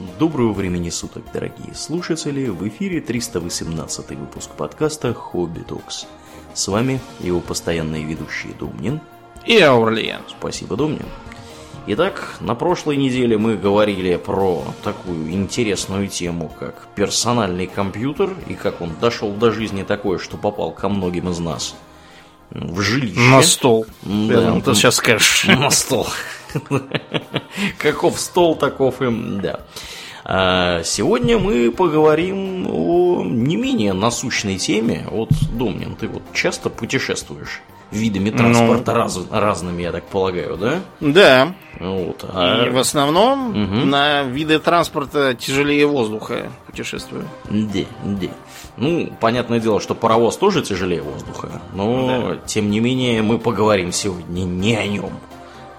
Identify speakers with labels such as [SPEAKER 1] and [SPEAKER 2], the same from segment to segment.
[SPEAKER 1] Доброго времени суток, дорогие слушатели! В эфире 318 выпуск подкаста «Хобби Токс». С вами его постоянные ведущие Домнин
[SPEAKER 2] и Аурлиен.
[SPEAKER 1] Спасибо, Домнин. Итак, на прошлой неделе мы говорили про такую интересную тему, как персональный компьютер, и как он дошел до жизни такой, что попал ко многим из нас в жилище.
[SPEAKER 2] На стол.
[SPEAKER 1] Да,
[SPEAKER 2] думал, ты сейчас скажешь.
[SPEAKER 1] на стол. Каков стол, таков и... Да. А сегодня мы поговорим о не менее насущной теме. Вот, Домнин, ты вот часто путешествуешь видами транспорта раз- разными, я так полагаю, да?
[SPEAKER 2] Да.
[SPEAKER 1] Вот.
[SPEAKER 2] И
[SPEAKER 1] А...
[SPEAKER 2] в основном
[SPEAKER 1] Мгм.
[SPEAKER 2] на виды транспорта тяжелее воздуха путешествую.
[SPEAKER 1] Да, да. Ну, понятное дело, что паровоз тоже тяжелее воздуха, но, тем не менее, мы поговорим сегодня не о нем.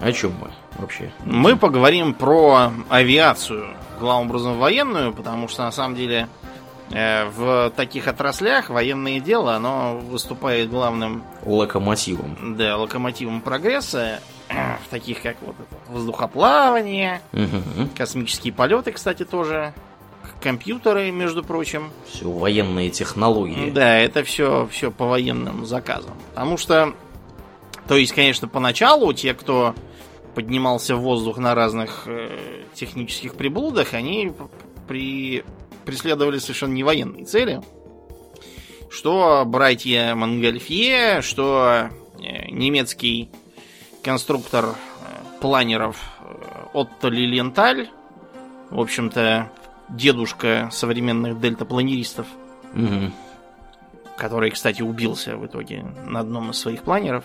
[SPEAKER 1] О чем мы вообще?
[SPEAKER 2] Мы поговорим про авиацию, главным образом военную, потому что на самом деле э, в таких отраслях военное дело, оно выступает главным
[SPEAKER 1] Локомотивом.
[SPEAKER 2] да, локомотивом прогресса, в таких как вот воздухоплавание,
[SPEAKER 1] Мгм.
[SPEAKER 2] космические полеты, кстати, тоже, компьютеры, между прочим.
[SPEAKER 1] Все военные технологии.
[SPEAKER 2] Да, это все, все по военным заказам. Потому что, то есть, конечно, поначалу те, кто поднимался в воздух на разных э, технических приблудах, они при, преследовали совершенно не военные цели. Что братья Монгольфье, что э, немецкий конструктор э, планеров э, Отто Лилиенталь, в общем-то, дедушка современных дельтапланеристов,
[SPEAKER 1] Мгм.
[SPEAKER 2] который, кстати, убился в итоге на одном из своих планеров.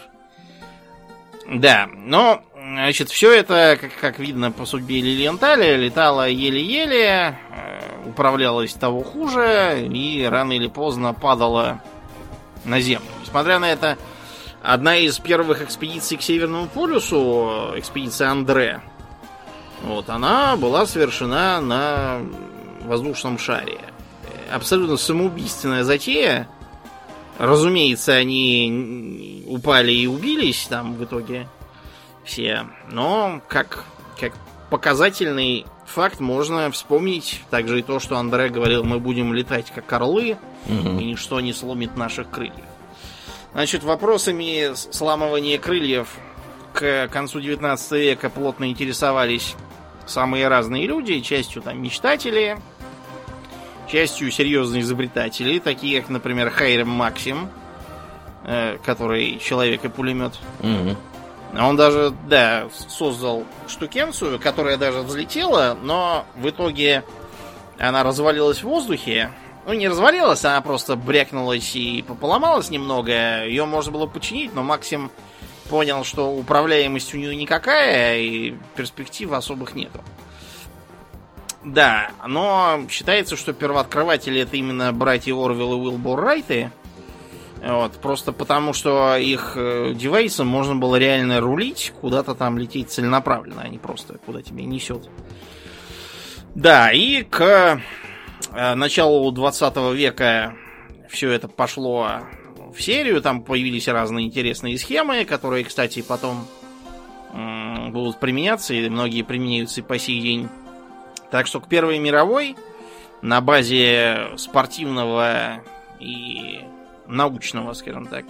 [SPEAKER 2] Да, но, значит, все это, как, как видно по судьбе Лилиенталя, летало еле-еле, э, управлялось того хуже и рано или поздно падало на Землю. Несмотря на это, одна из первых экспедиций к Северному полюсу, экспедиция Андре, вот, она была совершена на воздушном шаре. Абсолютно самоубийственная затея. Разумеется, они упали и убились там в итоге все. Но как, как показательный факт можно вспомнить также и то, что Андре говорил, мы будем летать как орлы,
[SPEAKER 1] Мгм.
[SPEAKER 2] и ничто не сломит наших крыльев. Значит, вопросами сламывания крыльев к концу 19 века плотно интересовались самые разные люди, частью там мечтатели, частью серьезные изобретатели, такие как, например, Хайрем Максим, э, который человек и пулемет.
[SPEAKER 1] Мгм.
[SPEAKER 2] Он даже, да, создал штукенцию, которая даже взлетела, но в итоге она развалилась в воздухе. Ну, не развалилась, она просто брякнулась и поломалась немного. Ее можно было починить, но Максим понял, что управляемость у нее никакая, и перспектив особых нету. Да, но считается, что первооткрыватели это именно братья Орвилл и Уилбур Райты. Вот, просто потому, что их э, девайсом можно было реально рулить, куда-то там лететь целенаправленно, а не просто куда тебя несет. Да, и к э, началу 20 века все это пошло в серию, там появились разные интересные схемы, которые, кстати, потом будут применяться, и многие применяются и по сей день. Так что к Первой мировой на базе спортивного и научного, скажем так,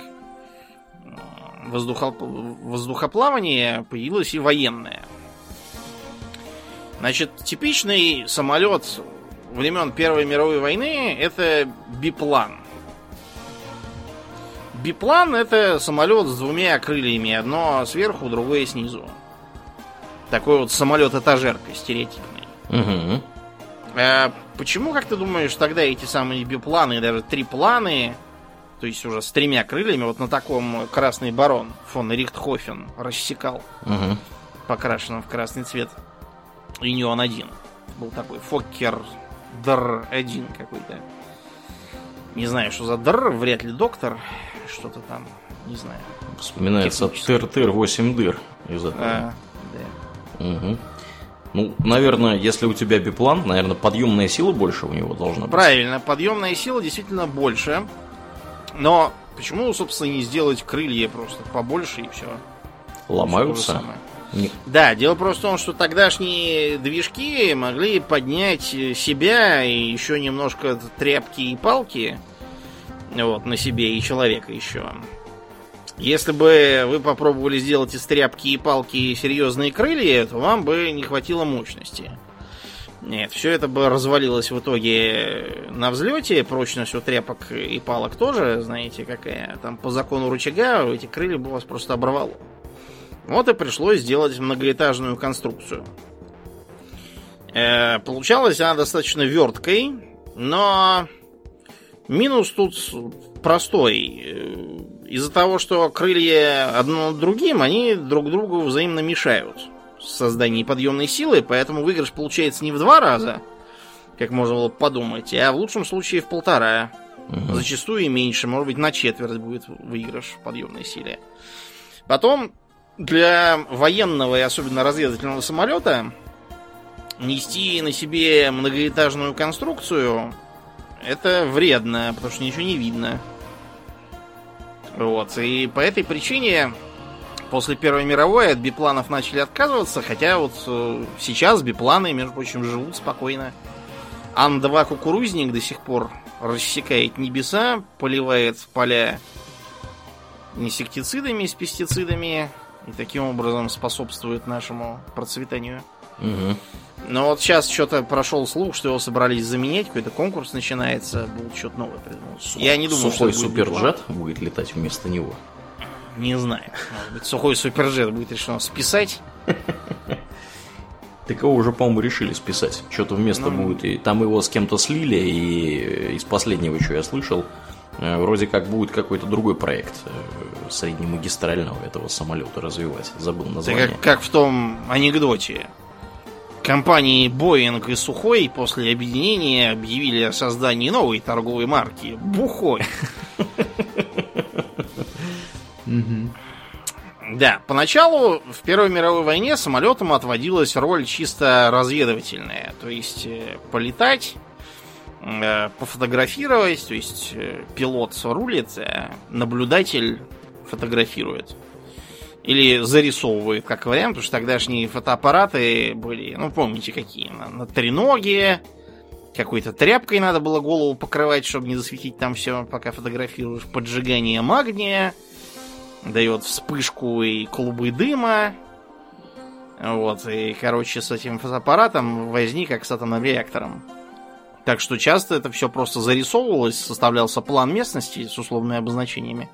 [SPEAKER 2] м, воздухо- воздухоплавания появилась и военная. Значит, типичный самолет времен Первой мировой войны это биплан. Биплан это самолет с двумя крыльями, одно сверху, другое снизу. Такой вот самолет-этажерка стереотипный.
[SPEAKER 1] Мгм.
[SPEAKER 2] А почему, как ты думаешь, тогда эти самые бипланы, даже трипланы, то есть уже с тремя крыльями, вот на таком красный барон фон Рихтхофен рассекал,
[SPEAKER 1] Мгм.
[SPEAKER 2] покрашенном в красный цвет, Юнион 1. Был такой Фоккер Др 1 какой-то. Не знаю, что за Др, вряд ли доктор, что-то там, не знаю.
[SPEAKER 1] Вспоминается тыр-тыр 8 дыр из этого.
[SPEAKER 2] А, да.
[SPEAKER 1] Мгм. Ну, наверное, если у тебя биплан, наверное, подъемная сила больше у него должна быть.
[SPEAKER 2] Правильно, подъемная сила действительно больше. Но почему, собственно, не сделать крылья просто побольше и все?
[SPEAKER 1] Ломаются. Не-
[SPEAKER 2] Да, дело просто в том, что тогдашние движки могли поднять себя и еще немножко тряпки и палки вот, на себе и человека еще. Если бы вы попробовали сделать из тряпки и палки серьезные крылья, то вам бы не хватило мощности. Нет, все это бы развалилось в итоге на взлете. Прочность у тряпок и палок тоже, знаете, какая. Там по закону рычага эти крылья бы вас просто оборвало. Вот и пришлось сделать многоэтажную конструкцию. Э, получалась она достаточно верткой, но минус тут простой. Э, Из-за того, что крылья одно над другим, они друг другу взаимно мешают в создании подъемной силы, поэтому выигрыш получается не в два раза, как можно было подумать, а в лучшем случае в полтора.
[SPEAKER 1] Мгм.
[SPEAKER 2] Зачастую и меньше, может быть, на четверть будет выигрыш в подъемной силе. Потом, для военного и особенно разведывательного самолета нести на себе многоэтажную конструкцию это вредно, потому что ничего не видно. Вот, и по этой причине после Первой мировой от бипланов начали отказываться, хотя вот э, сейчас бипланы, между прочим, живут спокойно. Ан-2 кукурузник до сих пор рассекает небеса, поливает поля инсектицидами с пестицидами и таким образом способствует нашему процветанию.
[SPEAKER 1] Мгм.
[SPEAKER 2] Но вот сейчас что-то прошел слух, что его собрались заменять, какой-то конкурс начинается, будут что-то новое придумать. Я не думаю,
[SPEAKER 1] Сухой
[SPEAKER 2] что это будет
[SPEAKER 1] суперджет будет летать вместо него.
[SPEAKER 2] Не знаю. Может быть, сухой суперджет будет решено списать.
[SPEAKER 1] Так его уже, по-моему, решили списать. Что-то вместо
[SPEAKER 2] Ну.
[SPEAKER 1] будет. И там его с кем-то слили, и из последнего, что я слышал, э, вроде как будет какой-то другой проект э, среднемагистрального этого самолета развивать. Забыл
[SPEAKER 2] Это
[SPEAKER 1] название.
[SPEAKER 2] как, как в том анекдоте. Компании Боинг и Сухой после объединения объявили о создании новой торговой марки Бухой. Да, поначалу в Первой мировой войне самолетам отводилась роль чисто разведывательная. То есть э, полетать, э, пофотографировать, то есть э, пилот рулит, а наблюдатель фотографирует. Или зарисовывает, как вариант, потому что тогдашние фотоаппараты были, ну, помните, какие, на, на треноге, какой-то тряпкой надо было голову покрывать, чтобы не засветить там все, пока фотографируешь. Поджигание магния дает вспышку и клубы дыма. Вот, и, короче, с этим фотоаппаратом возник как с атомным реактором. Так что часто это все просто зарисовывалось, составлялся план местности с условными обозначениями.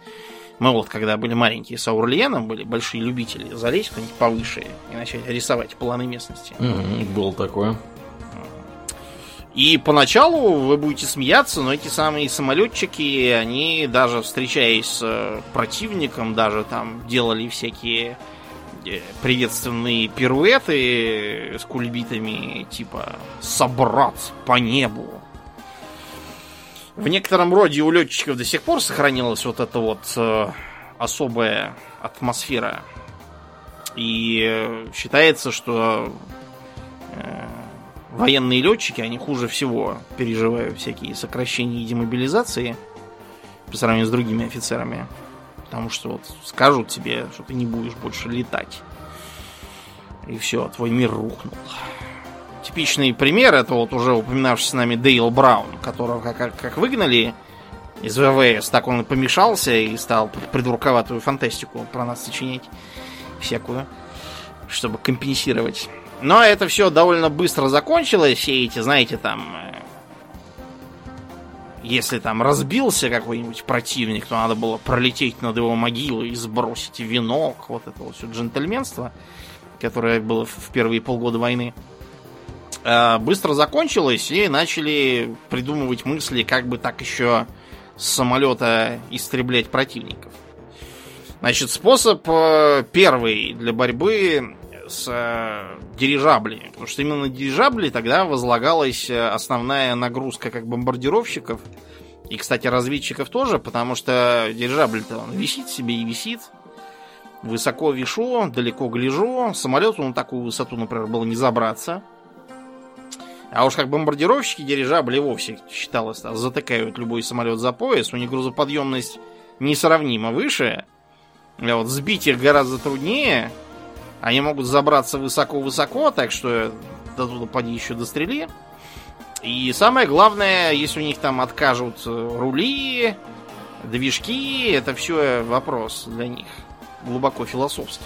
[SPEAKER 2] Мы вот, когда были маленькие с Аурлиеном, были большие любители залезть куда-нибудь повыше и начать рисовать планы местности.
[SPEAKER 1] Мгм, было такое.
[SPEAKER 2] И поначалу вы будете смеяться, но эти самые самолетчики, они даже встречаясь с э, противником, даже там делали всякие э, приветственные пируэты с кульбитами, типа «собрат по небу». В некотором роде у летчиков до сих пор сохранилась вот эта вот э, особая атмосфера. И считается, что военные летчики, они хуже всего переживают всякие сокращения и демобилизации по сравнению с другими офицерами. Потому что вот скажут тебе, что ты не будешь больше летать. И все, твой мир рухнул. Типичный пример это вот уже упоминавшийся с нами Дейл Браун, которого как, как, выгнали из ВВС, так он и помешался и стал придурковатую фантастику про нас сочинять всякую, чтобы компенсировать. Но это все довольно быстро закончилось. Все эти, знаете, там... э, Если там разбился какой-нибудь противник, то надо было пролететь над его могилой и сбросить венок. Вот это вот все джентльменство, которое было в первые полгода войны. э, Быстро закончилось, и начали придумывать мысли, как бы так еще с самолета истреблять противников. Значит, способ э, первый для борьбы с э, дирижаблями. Потому что именно на дирижабли тогда возлагалась э, основная нагрузка как бомбардировщиков. И, кстати, разведчиков тоже, потому что дирижабль-то он висит себе и висит. Высоко вишу, далеко гляжу. Самолету на такую высоту, например, было не забраться. А уж как бомбардировщики дирижабли вовсе считалось, затыкают любой самолет за пояс. У них грузоподъемность несравнимо выше. А вот сбить их гораздо труднее. Они могут забраться высоко-высоко, так что до туда поди еще дострели. И самое главное, если у них там откажут рули, движки, это все вопрос для них глубоко философский.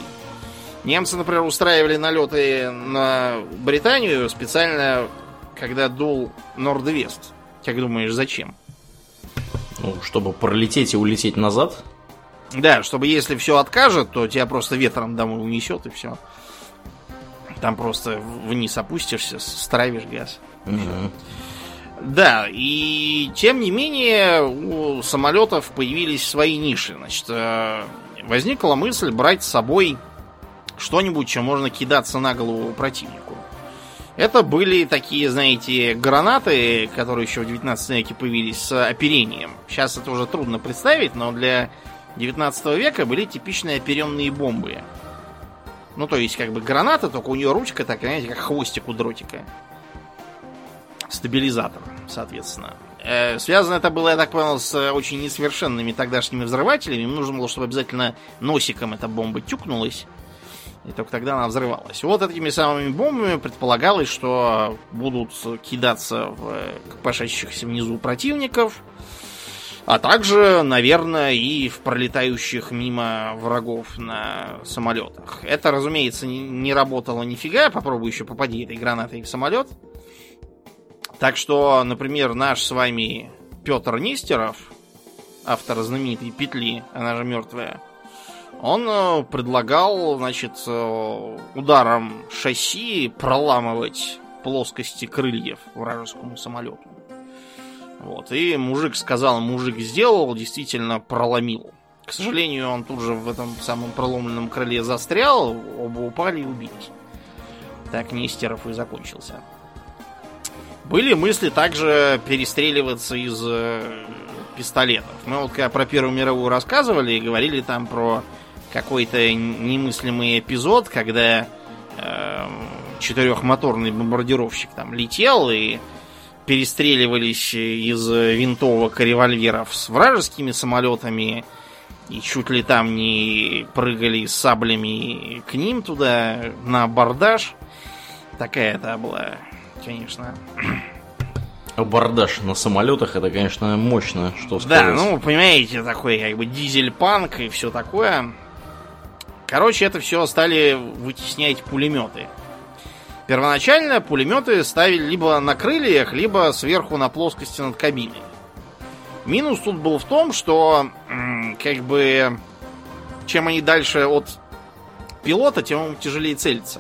[SPEAKER 2] Немцы, например, устраивали налеты на Британию специально, когда дул Норд-Вест. Как думаешь, зачем?
[SPEAKER 1] Ну, чтобы пролететь и улететь назад?
[SPEAKER 2] Да, чтобы если все откажет, то тебя просто ветром домой унесет и все. Там просто вниз опустишься, стравишь газ. Угу. Да, и тем не менее у самолетов появились свои ниши. Значит, э, возникла мысль брать с собой что-нибудь, чем можно кидаться на голову противнику. Это были такие, знаете, гранаты, которые еще в 19 веке появились с оперением. Сейчас это уже трудно представить, но для 19 века были типичные оперенные бомбы. Ну, то есть, как бы граната, только у нее ручка так, знаете, как хвостик у дротика. Стабилизатор, соответственно. Э, связано это было, я так понял, с очень несовершенными тогдашними взрывателями. Им нужно было, чтобы обязательно носиком эта бомба тюкнулась. И только тогда она взрывалась. Вот этими самыми бомбами предполагалось, что будут кидаться в копошащихся внизу противников, а также, наверное, и в пролетающих мимо врагов на самолетах. Это, разумеется, не работало нифига. Попробуй еще попади этой гранатой в самолет. Так что, например, наш с вами Петр Нестеров, автор знаменитой петли, она же мертвая, он э, предлагал, значит, э, ударом шасси проламывать плоскости крыльев вражескому самолету. Вот. И мужик сказал, мужик сделал, действительно проломил. К сожалению, он тут же в этом самом проломленном крыле застрял, оба упали и убились. Так Нестеров и закончился. Были мысли также перестреливаться из э, пистолетов. Мы вот когда про Первую мировую рассказывали и говорили там про какой-то немыслимый эпизод, когда э, четырехмоторный бомбардировщик там летел и перестреливались из винтовок и револьверов с вражескими самолетами и чуть ли там не прыгали с саблями к ним туда на абордаж. Такая это была, конечно.
[SPEAKER 1] Абордаж на самолетах это, конечно, мощно, что
[SPEAKER 2] сказать. Да, ну, понимаете, такой как бы дизель-панк и все такое. Короче, это все стали вытеснять пулеметы. Первоначально пулеметы ставили либо на крыльях, либо сверху на плоскости над кабиной. Минус тут был в том, что как бы чем они дальше от пилота, тем тяжелее целиться.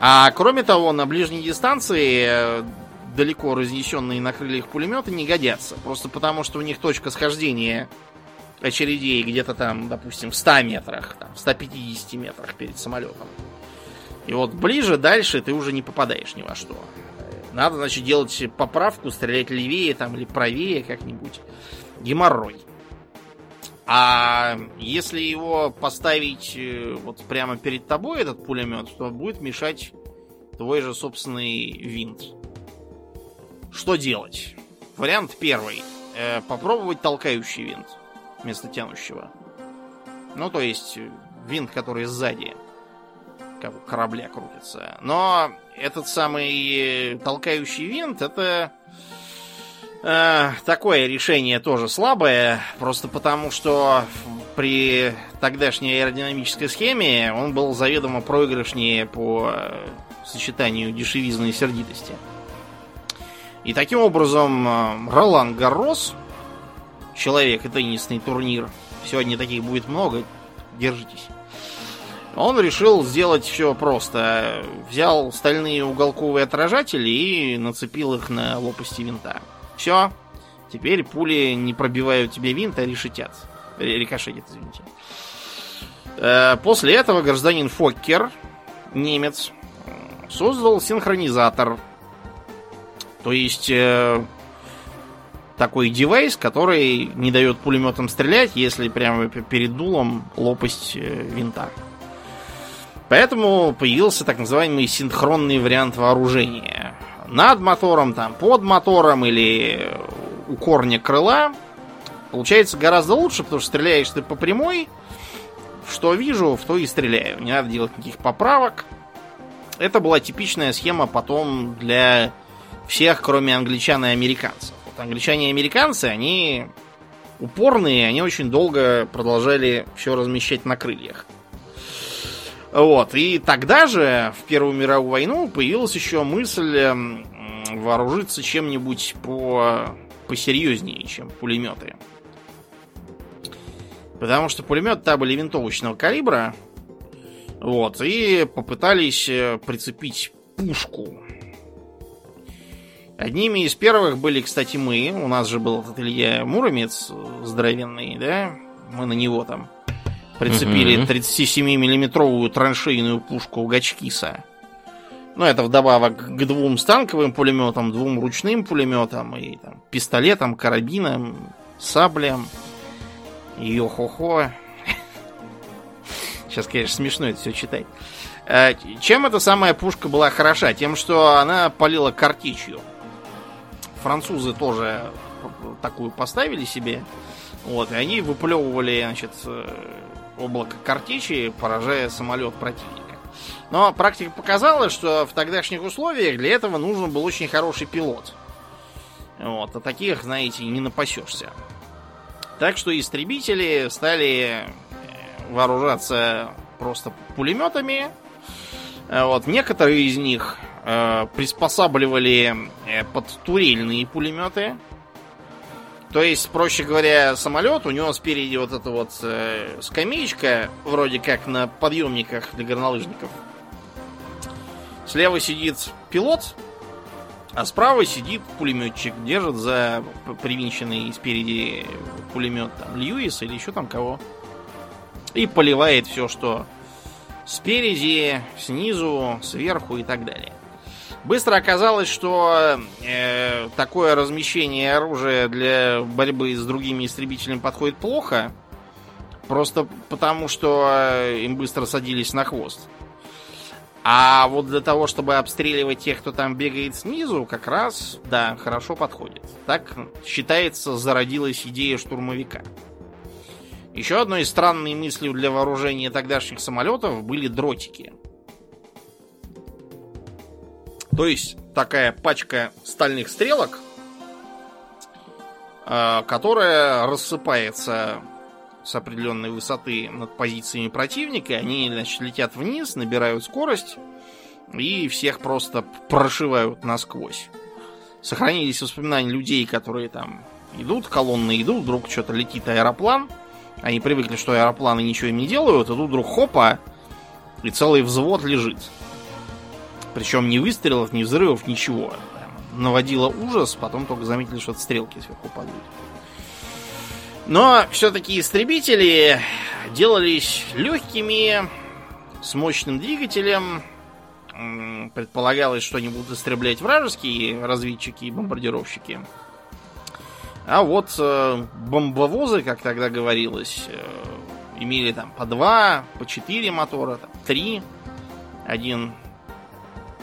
[SPEAKER 2] А кроме того, на ближней дистанции э, далеко разнесенные на крыльях пулеметы не годятся. Просто потому, что у них точка схождения очередей где-то там, допустим, в 100 метрах, там, в 150 метрах перед самолетом. И вот ближе, дальше ты уже не попадаешь ни во что. Надо, значит, делать поправку, стрелять левее там или правее как-нибудь. Геморрой. А если его поставить э, вот прямо перед тобой, этот пулемет, то будет мешать твой же собственный винт. Что делать? Вариант первый. Э, попробовать толкающий винт вместо тянущего. Ну, то есть винт, который сзади у корабля крутится. Но этот самый толкающий винт, это э, такое решение тоже слабое, просто потому что при тогдашней аэродинамической схеме он был заведомо проигрышнее по сочетанию дешевизны и сердитости. И таким образом э, Ролан Гаррос человек и теннисный турнир. Сегодня таких будет много. Держитесь. Он решил сделать все просто. Взял стальные уголковые отражатели и нацепил их на лопасти винта. Все. Теперь пули не пробивают тебе винт, а решетят. Рикошетят, извините. Э, после этого гражданин Фоккер, немец, создал синхронизатор. То есть э, такой девайс, который не дает пулеметам стрелять, если прямо перед дулом лопасть э, винта. Поэтому появился так называемый синхронный вариант вооружения. Над мотором, там, под мотором или у корня крыла получается гораздо лучше, потому что стреляешь ты по прямой, что вижу, в то и стреляю. Не надо делать никаких поправок. Это была типичная схема потом для всех, кроме англичан и американцев. Вот англичане и американцы, они упорные, они очень долго продолжали все размещать на крыльях. Вот. И тогда же, в Первую мировую войну, появилась еще мысль вооружиться чем-нибудь по посерьезнее, чем пулеметы. Потому что пулеметы были винтовочного калибра. Вот. И попытались э, прицепить пушку. Одними из первых были, кстати, мы. У нас же был этот Илья Муромец здоровенный, да? Мы на него там прицепили 37-миллиметровую траншейную пушку Гачкиса. Ну, это вдобавок к двум станковым пулеметам, двум ручным пулеметам и там, пистолетам, карабинам, саблям. Йо-хо-хо. Сейчас, конечно, смешно это все читать. Э, чем эта самая пушка была хороша? Тем, что она палила картечью. Французы тоже такую поставили себе. Вот, и они выплевывали, значит, э, облако картечи, поражая самолет противника. Но практика показала, что в тогдашних условиях для этого нужен был очень хороший пилот. Вот, а таких, знаете, не напасешься. Так что истребители стали э, вооружаться просто пулеметами. Вот, некоторые из них э, приспосабливали э, под турельные пулеметы. То есть, проще говоря, самолет, у него спереди вот эта вот э, скамеечка, вроде как на подъемниках для горнолыжников. Слева сидит пилот, а справа сидит пулеметчик, держит за привинченный спереди пулемет там Льюис или еще там кого. И поливает все, что спереди, снизу, сверху и так далее. Быстро оказалось, что э, такое размещение оружия для борьбы с другими истребителями подходит плохо. Просто потому, что э, им быстро садились на хвост. А вот для того, чтобы обстреливать тех, кто там бегает снизу, как раз, да, хорошо подходит. Так, считается, зародилась идея штурмовика. Еще одной странной мыслью для вооружения тогдашних самолетов были дротики. То есть такая пачка стальных стрелок, э, которая рассыпается с определенной высоты над позициями противника. Они, значит, летят вниз, набирают скорость и всех просто прошивают насквозь. Сохранились воспоминания людей, которые там идут, колонны идут, вдруг что-то летит аэроплан. Они привыкли, что аэропланы ничего им не делают, а тут вдруг хопа, и целый взвод лежит. Причем ни выстрелов, ни взрывов, ничего. Наводило ужас, потом только заметили, что стрелки сверху падают. Но все-таки истребители делались легкими, с мощным двигателем. Предполагалось, что они будут истреблять вражеские разведчики и бомбардировщики. А вот э, бомбовозы, как тогда говорилось, э, имели там по два, по четыре мотора, там, три. Один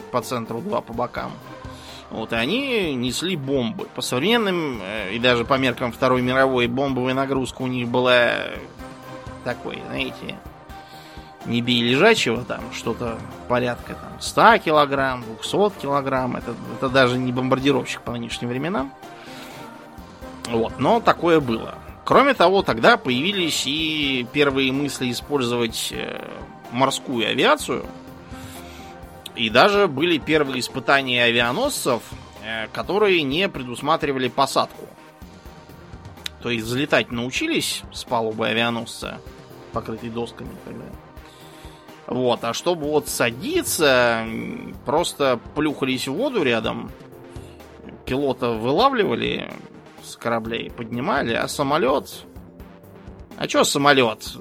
[SPEAKER 2] по центру, два по бокам. Вот, и они несли бомбы. По современным э, и даже по меркам Второй мировой бомбовая нагрузка у них была такой, знаете, не бей лежачего, там что-то порядка там 100 килограмм, 200 килограмм. Это, это даже не бомбардировщик по нынешним временам. Вот, но такое было. Кроме того, тогда появились и первые мысли использовать э, морскую авиацию – и даже были первые испытания авианосцев, э, которые не предусматривали посадку. То есть взлетать научились с палубы авианосца, покрытой досками и так далее. Вот, а чтобы вот садиться, просто плюхались в воду рядом, пилота вылавливали с кораблей, поднимали, а самолет... А чё самолет?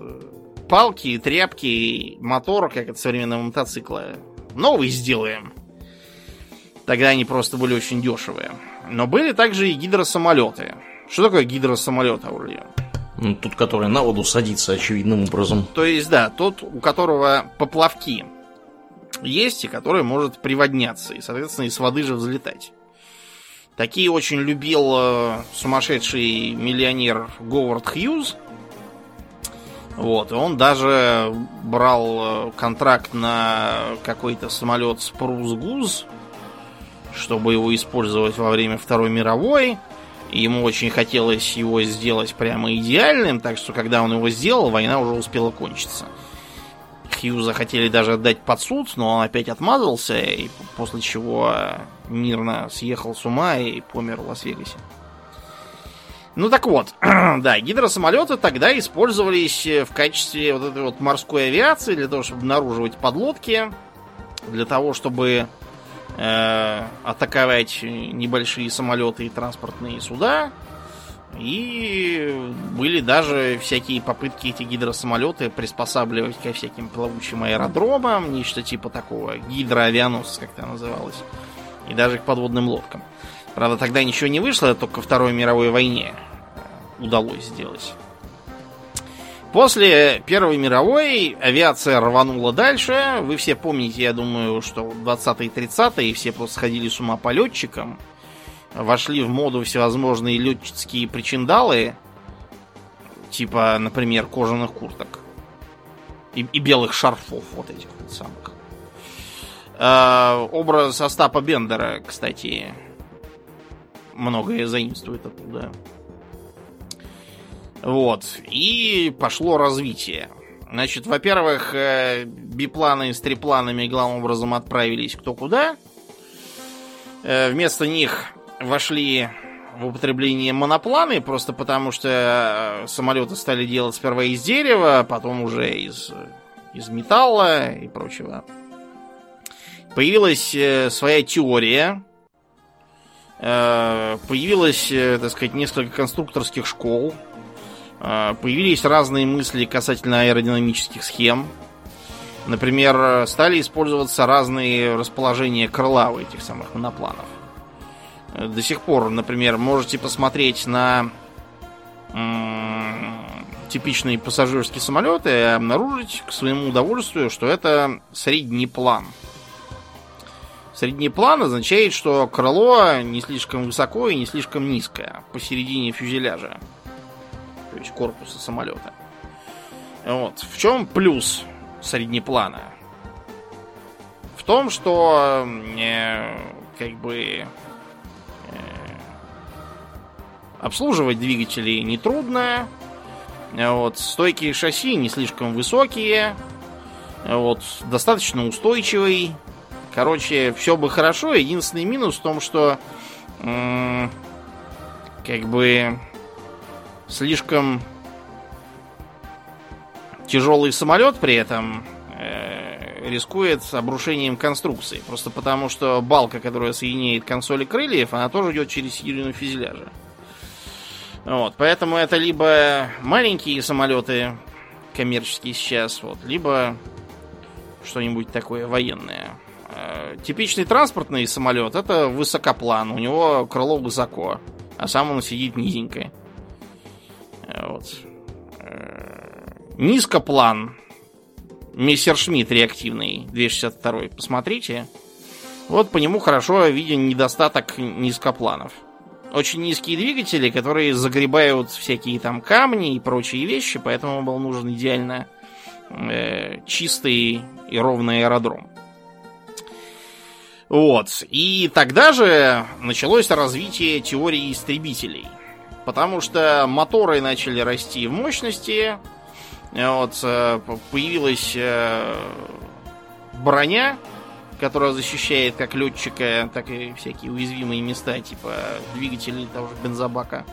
[SPEAKER 2] Палки, тряпки, мотор, как от современного мотоцикла новый сделаем. Тогда они просто были очень дешевые. Но были также и гидросамолеты. Что такое гидросамолет, Аурлио?
[SPEAKER 1] Ну, тут, который на воду садится очевидным образом.
[SPEAKER 2] То есть, да, тот, у которого поплавки есть, и который может приводняться, и, соответственно, из воды же взлетать. Такие очень любил э, сумасшедший миллионер Говард Хьюз. Вот, и он даже брал э, контракт на какой-то самолет Спрус-Гуз, чтобы его использовать во время Второй мировой. Ему очень хотелось его сделать прямо идеальным, так что когда он его сделал, война уже успела кончиться. Хьюза хотели даже отдать под суд, но он опять отмазался, и после чего мирно съехал с ума и помер в Лас-Вегасе. Ну так вот, да, гидросамолеты тогда использовались в качестве вот этой вот морской авиации для того, чтобы обнаруживать подлодки, для того, чтобы э, атаковать небольшие самолеты и транспортные суда. И были даже всякие попытки эти гидросамолеты приспосабливать ко всяким плавучим аэродромам, нечто типа такого, гидроавианосца, как это называлось, и даже к подводным лодкам. Правда, тогда ничего не вышло, только Второй мировой войне удалось сделать. После Первой мировой авиация рванула дальше. Вы все помните, я думаю, что 20-е 30-е все просто сходили с ума по летчикам. Вошли в моду всевозможные летческие причиндалы. Типа, например, кожаных курток. И, и белых шарфов вот этих вот самых. Э, образ Остапа Бендера, кстати, многое заимствует оттуда. Вот. И пошло развитие. Значит, во-первых, э, бипланы с трипланами главным образом отправились кто куда. Э, вместо них вошли в употребление монопланы, просто потому что э, самолеты стали делать сперва из дерева, потом уже из, из металла и прочего. Появилась своя теория, появилось, так сказать, несколько конструкторских школ, а, появились разные мысли касательно аэродинамических схем. Например, стали использоваться разные расположения крыла у этих самых монопланов. До сих пор, например, можете посмотреть на типичные пассажирские самолеты и обнаружить к своему удовольствию, что это средний план. Средний план означает, что крыло не слишком высоко и не слишком низкое, посередине фюзеляжа то есть корпуса самолета. Вот. В чем плюс среднеплана? В том, что э, как бы э, обслуживать двигатели нетрудно. Вот, стойкие шасси не слишком высокие. Вот, достаточно устойчивый. Короче, все бы хорошо. Единственный минус в том, что как бы слишком тяжелый самолет при этом э, рискует обрушением конструкции. Просто потому, что балка, которая соединяет консоли крыльев, она тоже идет через середину фюзеляжа. Вот, поэтому это либо маленькие самолеты коммерческие сейчас, вот, либо что-нибудь такое военное. Э, типичный транспортный самолет это высокоплан, у него крыло высоко, а сам он сидит низенько. Вот. Э, низкоплан. Мессершмитт реактивный 262. Посмотрите. Вот по нему хорошо виден недостаток низкопланов. Очень низкие двигатели, которые загребают всякие там камни и прочие вещи, поэтому был нужен идеально э, чистый и ровный аэродром. Вот. И тогда же началось развитие теории истребителей. Потому что моторы начали расти в мощности. Вот, э, появилась э, броня, которая защищает как летчика, так и всякие уязвимые места, типа двигателей того же бензобака.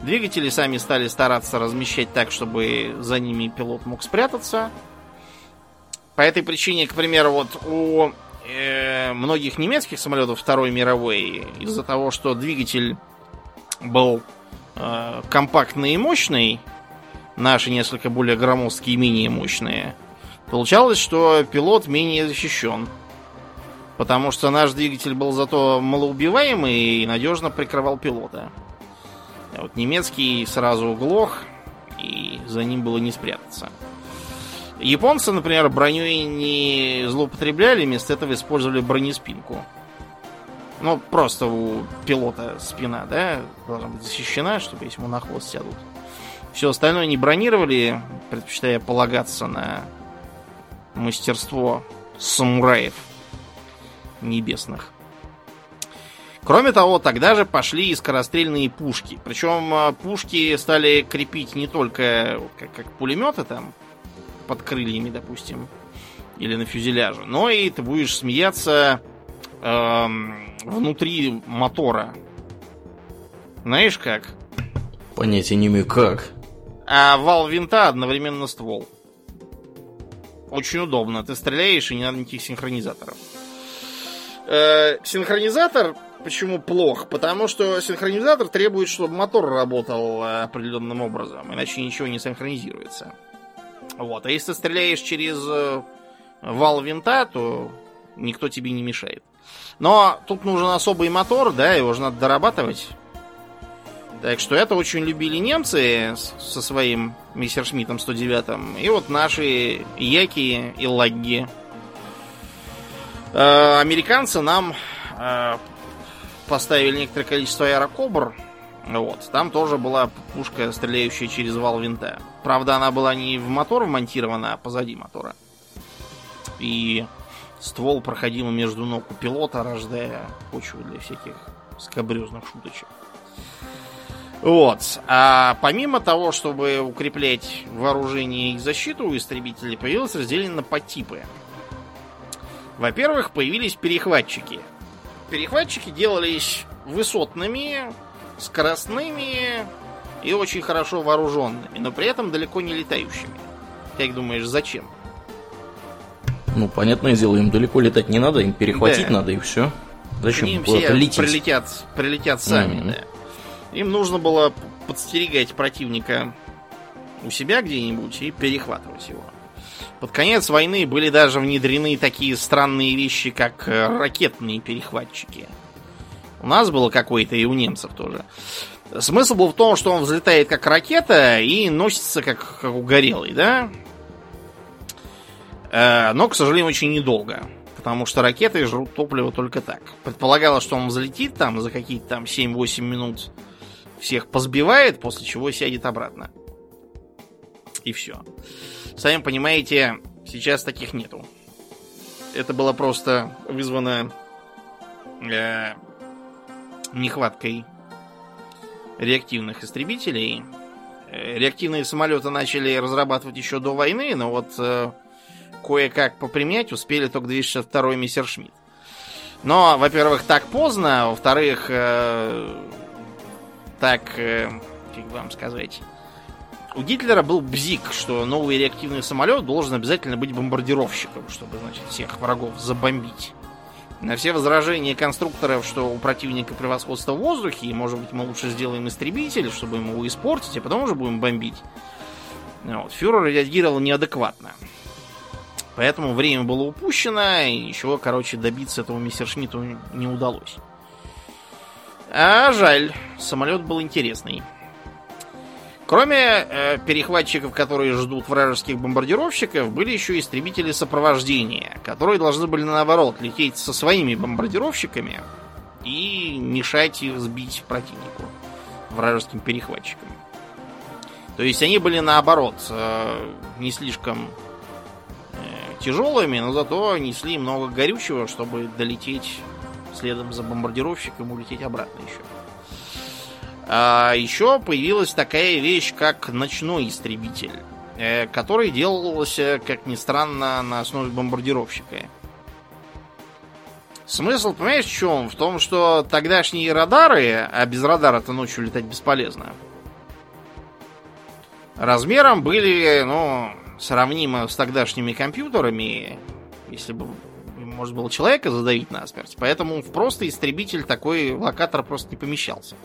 [SPEAKER 2] Двигатели сами стали стараться размещать так, чтобы за ними пилот мог спрятаться. По этой причине, к примеру, вот у э, многих немецких самолетов Второй мировой из-за того, что двигатель был э, компактный и мощный, наши несколько более громоздкие и менее мощные, получалось, что пилот менее защищен. Потому что наш двигатель был зато малоубиваемый и надежно прикрывал пилота. А вот немецкий сразу глох, и за ним было не спрятаться. Японцы, например, броню не злоупотребляли, вместо этого использовали бронеспинку. Ну, просто у пилота спина, да, должна быть защищена, чтобы если ему на хвост сядут. Все остальное не бронировали, предпочитая полагаться на мастерство самураев небесных. Кроме того, тогда же пошли и скорострельные пушки. Причем а, пушки стали крепить не только как, как пулеметы там под крыльями, допустим, или на фюзеляже, но и ты будешь смеяться эм, внутри мотора. Знаешь как?
[SPEAKER 1] Понятия не имею как.
[SPEAKER 2] А вал винта одновременно ствол. Очень удобно. Ты стреляешь и не надо никаких синхронизаторов. Э, синхронизатор почему плох? Потому что синхронизатор требует, чтобы мотор работал э, определенным образом, иначе ничего не синхронизируется. Вот. А если стреляешь через э, вал винта, то никто тебе не мешает. Но тут нужен особый мотор, да, его же надо дорабатывать. Так что это очень любили немцы со своим Мессершмиттом 109. И вот наши яки и лагги. Э, американцы нам э, поставили некоторое количество аэрокобр. Вот. Там тоже была пушка, стреляющая через вал винта. Правда, она была не в мотор вмонтирована, а позади мотора. И ствол проходил между ног у пилота, рождая почву для всяких скобрезных шуточек. Вот. А помимо того, чтобы укреплять вооружение и защиту истребителей, появилось разделение на подтипы. Во-первых, появились перехватчики. Перехватчики делались высотными, скоростными и очень хорошо вооруженными, но при этом далеко не летающими. Как думаешь, зачем?
[SPEAKER 1] Ну, понятное дело, им далеко летать не надо, им перехватить да. надо и все.
[SPEAKER 2] Зачем им все лететь? прилетят, прилетят сами, mm-hmm. да. Им нужно было подстерегать противника у себя где-нибудь и перехватывать его. Под конец войны были даже внедрены такие странные вещи, как э, ракетные перехватчики. У нас было какое-то и у немцев тоже. Смысл был в том, что он взлетает как ракета и носится как, как угорелый, да? Э, но, к сожалению, очень недолго. Потому что ракеты жрут топливо только так. Предполагалось, что он взлетит там за какие-то там 7-8 минут всех позбивает, после чего сядет обратно. И все. Сами понимаете, сейчас таких нету. Это было просто вызвано э, нехваткой реактивных истребителей. Э, реактивные самолеты начали разрабатывать еще до войны, но вот э, кое-как попрямять успели только 262-й Мессершмитт. Но, во-первых, так поздно, во-вторых, э, так, э, как вам сказать, у Гитлера был бзик, что новый реактивный самолет должен обязательно быть бомбардировщиком, чтобы, значит, всех врагов забомбить. На все возражения конструкторов, что у противника превосходство в воздухе, и, может быть, мы лучше сделаем истребитель, чтобы ему его испортить, а потом уже будем бомбить. Вот. Фюрер реагировал неадекватно. Поэтому время было упущено, и ничего, короче, добиться этого Мессершмитту не удалось. А жаль, самолет был интересный. Кроме э, перехватчиков, которые ждут вражеских бомбардировщиков, были еще истребители сопровождения, которые должны были наоборот лететь со своими бомбардировщиками и мешать их сбить противнику, вражеским перехватчикам. То есть они были наоборот э, не слишком э, тяжелыми, но зато несли много горючего, чтобы долететь следом за бомбардировщиком улететь обратно еще. А еще появилась такая вещь, как ночной истребитель, э, который делался, как ни странно, на основе бомбардировщика. Смысл, понимаешь, в чем? В том, что тогдашние радары, а без радара-то ночью летать бесполезно, размером были, ну, сравнимо с тогдашними компьютерами, если бы может было человека задавить насмерть. Поэтому в просто истребитель такой локатор просто не помещался.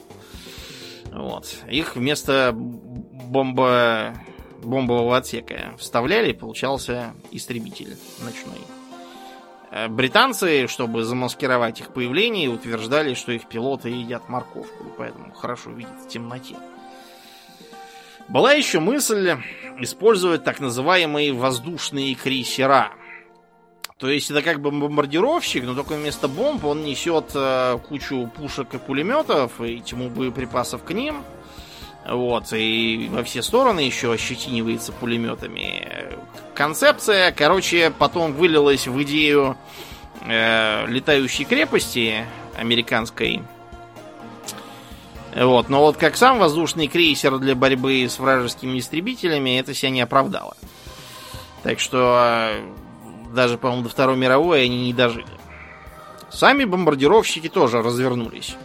[SPEAKER 2] Вот. Их вместо бомба... бомбового отсека вставляли, получался истребитель ночной. Э, британцы, чтобы замаскировать их появление, утверждали, что их пилоты едят морковку, и поэтому хорошо видят в темноте. Была еще мысль использовать так называемые воздушные крейсера – то есть это как бы бомбардировщик, но только вместо бомб он несет э, кучу пушек и пулеметов и тьму боеприпасов к ним. Вот, и во все стороны еще ощетинивается пулеметами. Концепция, короче, потом вылилась в идею э, летающей крепости американской. Вот, но вот как сам воздушный крейсер для борьбы с вражескими истребителями, это себя не оправдало. Так что даже, по-моему, до Второй мировой они не дожили. Сами бомбардировщики тоже развернулись.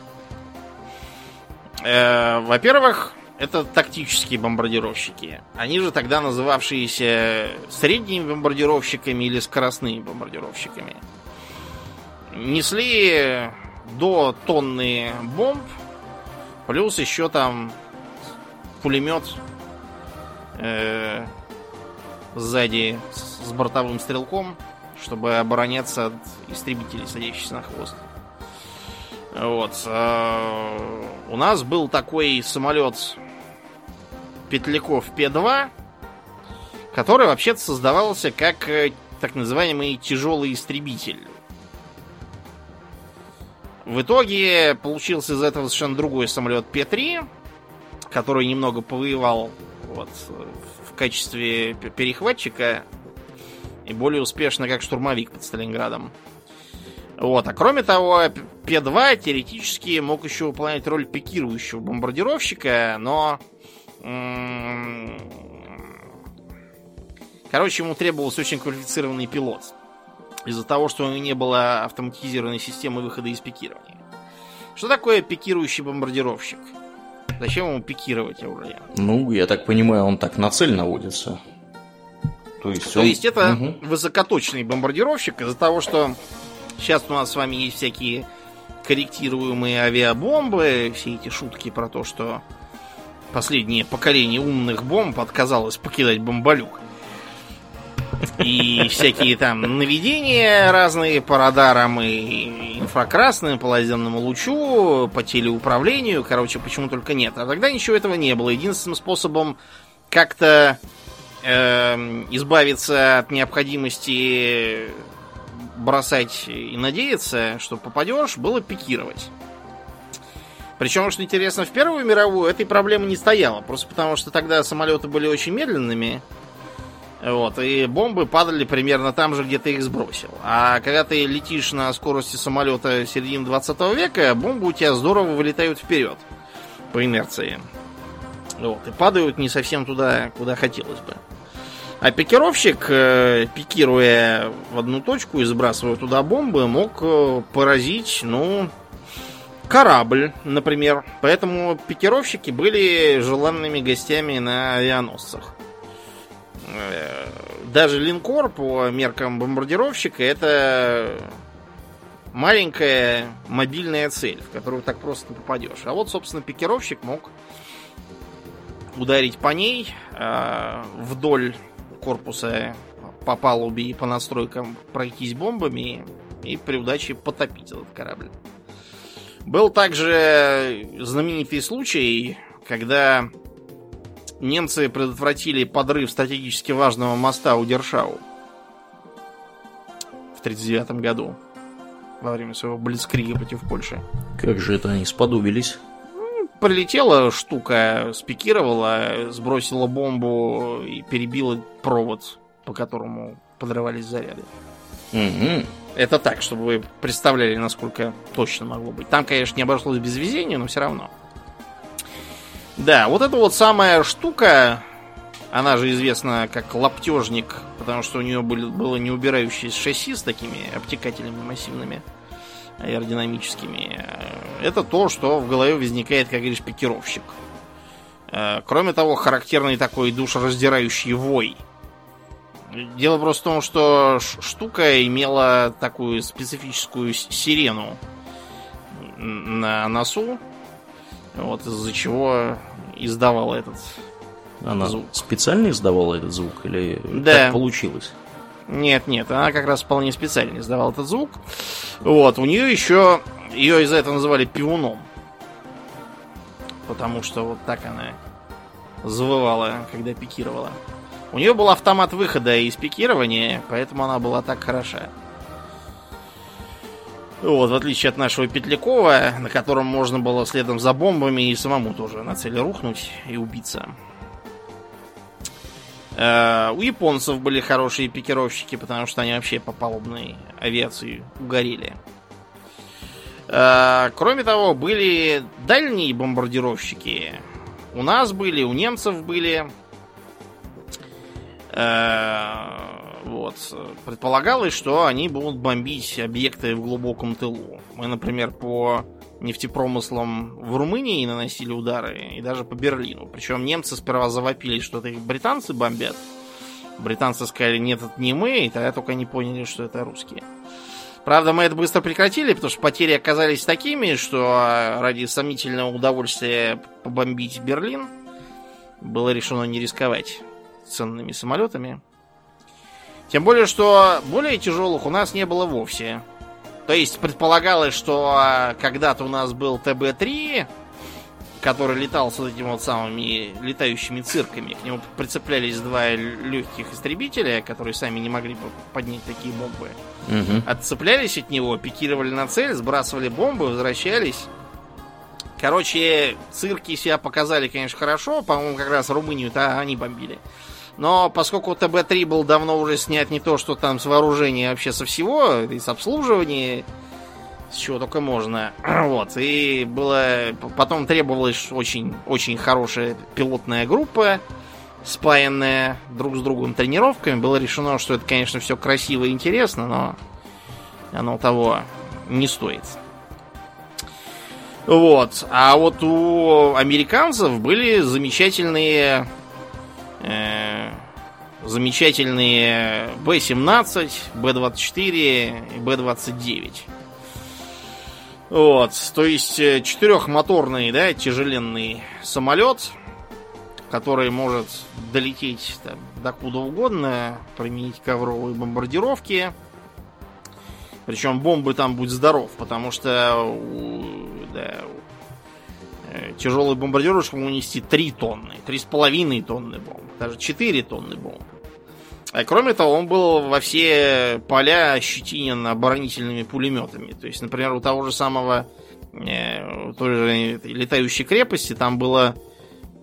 [SPEAKER 2] Э, во-первых, это тактические бомбардировщики. Они же тогда называвшиеся средними бомбардировщиками или скоростными бомбардировщиками. Несли до тонны бомб, плюс еще там пулемет э, сзади с бортовым стрелком, чтобы обороняться от истребителей, садящихся на хвост. Вот. Э, у нас был такой самолет Петляков П-2, который вообще-то создавался как э, так называемый тяжелый истребитель. В итоге получился из этого совершенно другой самолет П-3, который немного повоевал вот, в качестве перехватчика и более успешно как штурмовик под Сталинградом. Вот. А кроме того, П-2 теоретически мог еще выполнять роль пикирующего бомбардировщика, но Короче, ему требовался очень квалифицированный пилот. Из-за того, что у него не было автоматизированной системы выхода из пикирования. Что такое пикирующий бомбардировщик? Зачем ему пикировать оружие?
[SPEAKER 1] Ну, я так понимаю, он так на цель наводится.
[SPEAKER 2] То есть, То он... есть это угу. высокоточный бомбардировщик из-за того, что сейчас у нас с вами есть всякие корректируемые авиабомбы, все эти шутки про то, что последнее поколение умных бомб отказалось покидать бомболюк. И всякие там наведения разные по радарам и инфракрасным, по лазерному лучу, по телеуправлению, короче, почему только нет. А тогда ничего этого не было. Единственным способом как-то э, избавиться от необходимости бросать и надеяться, что попадешь, было пикировать. Причем, что интересно, в Первую мировую этой проблемы не стояло. Просто потому, что тогда самолеты были очень медленными. Вот, и бомбы падали примерно там же, где ты их сбросил. А когда ты летишь на скорости самолета середины 20 века, бомбы у тебя здорово вылетают вперед по инерции. Вот, и падают не совсем туда, куда хотелось бы. А пикировщик, э, пикируя в одну точку и сбрасывая туда бомбы, мог э, поразить, ну, корабль, например. Поэтому пикировщики были желанными гостями на авианосцах. Э, даже линкор по меркам бомбардировщика это маленькая мобильная цель, в которую так просто не попадешь. А вот, собственно, пикировщик мог ударить по ней э, вдоль корпуса по палубе и по настройкам пройтись бомбами и при удаче потопить этот корабль. Был также знаменитый случай, когда немцы предотвратили подрыв стратегически важного моста у Дершау в 1939 году во время своего блицкрига против Польши.
[SPEAKER 1] Как же это они сподобились?
[SPEAKER 2] Прилетела штука, спикировала, сбросила бомбу и перебила провод, по которому подрывались заряды. Угу. Это так, чтобы вы представляли, насколько точно могло быть. Там, конечно, не обошлось без везения, но все равно. Да, вот эта вот самая штука, она же известна как лаптежник, потому что у нее были, было не убирающееся шасси с такими обтекателями массивными, аэродинамическими. Это то, что в голове возникает, как говоришь, пикировщик. Э, кроме того, характерный такой душераздирающий вой – Дело просто в том, что штука имела такую специфическую сирену на носу, вот из-за чего издавала этот
[SPEAKER 1] она звук. специально издавала этот звук или да. так получилось?
[SPEAKER 2] Нет, нет, она как раз вполне специально издавала этот звук. Вот, у нее еще, ее из-за этого называли пивуном. Потому что вот так она завывала, когда пикировала. У нее был автомат выхода из пикирования, поэтому она была так хороша. Вот, в отличие от нашего Петлякова, на котором можно было следом за бомбами и самому тоже на цели рухнуть и убиться. Э, у японцев были хорошие пикировщики, потому что они вообще по палубной авиации угорели. Э, кроме того, были дальние бомбардировщики. У нас были, у немцев были. Э, вот. Предполагалось, что они будут бомбить объекты в глубоком тылу. Мы, например, по нефтепромыслам в Румынии наносили удары, и даже по Берлину. Причем немцы сперва завопили, что это их британцы бомбят. Британцы сказали, нет, это не мы, и тогда только они поняли, что это русские. Правда, мы это быстро прекратили, потому что потери оказались такими, что ради сомнительного удовольствия побомбить Берлин было решено не рисковать ценными самолетами. Тем более, что более тяжелых у нас не было вовсе. То есть предполагалось, что а, когда-то у нас был ТБ-3, который летал с вот этими вот самыми летающими цирками. К нему прицеплялись два легких истребителя, которые сами не могли поднять такие бомбы. Угу. Отцеплялись от него, пикировали на цель, сбрасывали бомбы, возвращались. Короче, цирки себя показали, конечно, хорошо. По-моему, как раз Румынию-то они бомбили. Но поскольку ТБ-3 был давно уже снят не то, что там с вооружения, а вообще со всего, и с обслуживания, с чего только можно. Вот. И было... Потом требовалась очень, очень хорошая пилотная группа, спаянная друг с другом тренировками. Было решено, что это, конечно, все красиво и интересно, но оно того не стоит. Вот. А вот у американцев были замечательные замечательные B-17, B-24 и B-29. Вот, то есть э, четырехмоторный, да, тяжеленный самолет, который может долететь там, до куда угодно, применить ковровые бомбардировки. Причем бомбы там будь здоров, потому что да, Э, тяжелый бомбардировщик мог унести 3 тонны, 3,5 тонны бомб, даже 4 тонны бомб. А кроме того, он был во все поля ощетинен оборонительными пулеметами. То есть, например, у того же самого э, той же летающей крепости там было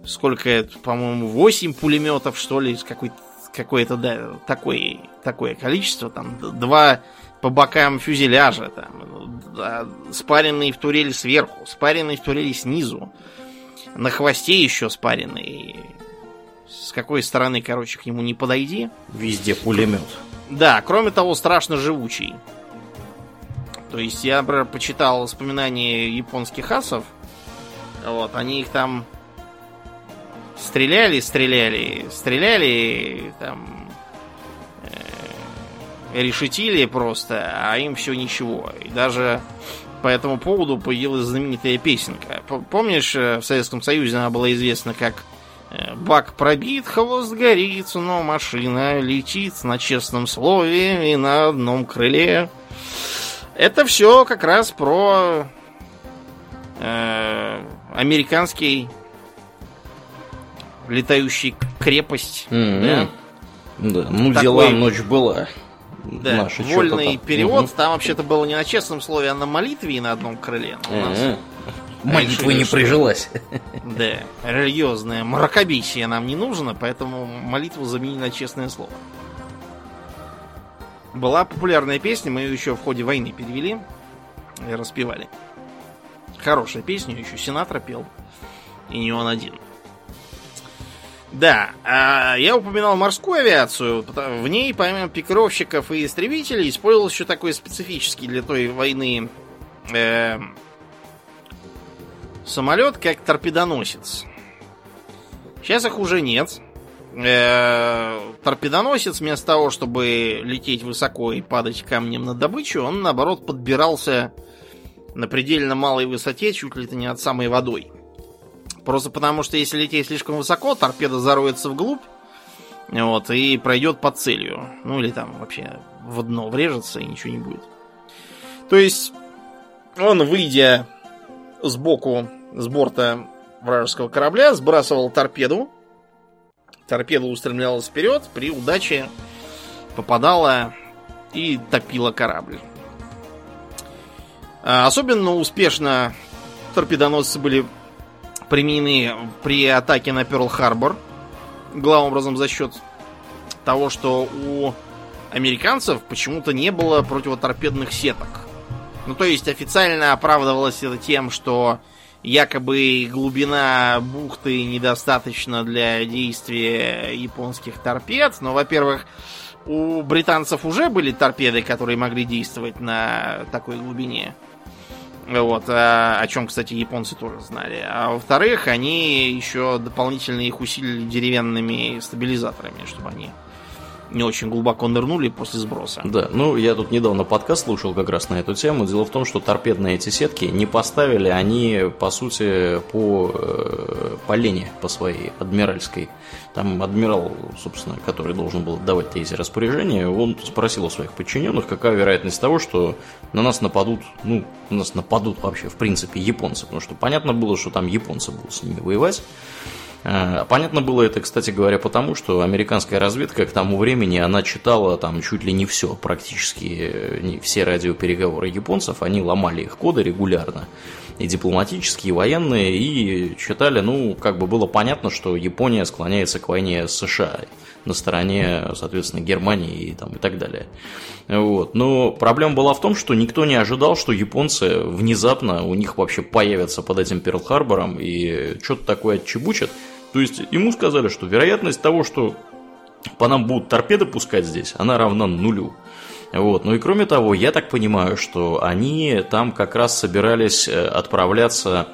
[SPEAKER 2] сколько, по-моему, 8 пулеметов, что ли, какой-то какое-то, да, такое, такое количество, там, два по бокам фюзеляжа, там, спаренные в турели сверху, спаренные в турели снизу, на хвосте еще спаренные. С какой стороны, короче, к нему не подойди.
[SPEAKER 1] Везде пулемет.
[SPEAKER 2] Да, кроме того, страшно живучий. То есть я, например, почитал воспоминания японских асов. Вот, они их там стреляли, стреляли, стреляли, там решетили просто, а им все ничего. И даже по этому поводу появилась знаменитая песенка. Помнишь, э, в Советском Союзе она была известна как э, «Бак пробит, хвост горит, но машина летит на честном слове и на одном крыле». Это все как раз про э, американский летающий крепость. Mm-hmm. Да?
[SPEAKER 1] Да, ну Такой... дела ночь была.
[SPEAKER 2] Да, наши вольный перевод. Угу. Там вообще-то было не на честном слове, а на молитве и на одном крыле. У нас
[SPEAKER 1] Молитва не прижилась.
[SPEAKER 2] Да, религиозное мракобесие нам не нужно, поэтому молитву замени на честное слово. Была популярная песня, мы ее еще в ходе войны перевели и распевали. Хорошая песня, еще Синатра пел. И не он один. Да, а я упоминал морскую авиацию. В ней, помимо пикировщиков и истребителей, использовался еще такой специфический для той войны э, самолет, как торпедоносец. Сейчас их уже нет. Э, торпедоносец вместо того, чтобы лететь высоко и падать камнем на добычу, он наоборот подбирался на предельно малой высоте, чуть ли не от самой водой. Просто потому, что если лететь слишком высоко, торпеда зароется вглубь, вот, и пройдет под целью. Ну, или там вообще в дно врежется, и ничего не будет. То есть, он, выйдя сбоку, с борта вражеского корабля, сбрасывал торпеду. Торпеда устремлялась вперед, при удаче попадала и топила корабль. А, Особенно успешно торпедоносцы были применены при атаке на Перл-Харбор. Главным образом за счет того, что у американцев почему-то не было противоторпедных сеток. Ну, то есть официально оправдывалось это тем, что якобы глубина бухты недостаточно для действия японских торпед. Но, во-первых, у британцев уже были торпеды, которые могли действовать на такой глубине. Вот, а, о чем, кстати, японцы тоже знали. А во-вторых, они еще дополнительно их усилили деревянными стабилизаторами, чтобы они не очень глубоко нырнули после сброса.
[SPEAKER 1] Да, ну я тут недавно подкаст слушал как раз на эту тему. Дело в том, что торпедные эти сетки не поставили они, по сути, по, э, по лени, по своей адмиральской. Там адмирал, собственно, который должен был давать эти распоряжения, он спросил у своих подчиненных, какая вероятность того, что на нас нападут, ну, на нас нападут вообще, в принципе, японцы. Потому что понятно было, что там японцы будут с ними воевать. Э, Понятно было это, кстати говоря, потому, что американская разведка к тому времени, она читала там чуть ли не все, практически э, все радиопереговоры японцев, они ломали их коды регулярно, и дипломатические, и военные, и читали, ну, как бы было понятно, что Япония склоняется к войне с США на стороне, соответственно, Германии и, там, и так далее. Вот. Но проблема была в том, что никто не ожидал, что японцы внезапно у них вообще появятся под этим Перл-Харбором и что-то такое отчебучат. То есть ему сказали, что вероятность того, что по нам будут торпеды пускать здесь, она равна нулю. Вот. Ну и кроме того, я так понимаю, что они там как раз собирались э, отправляться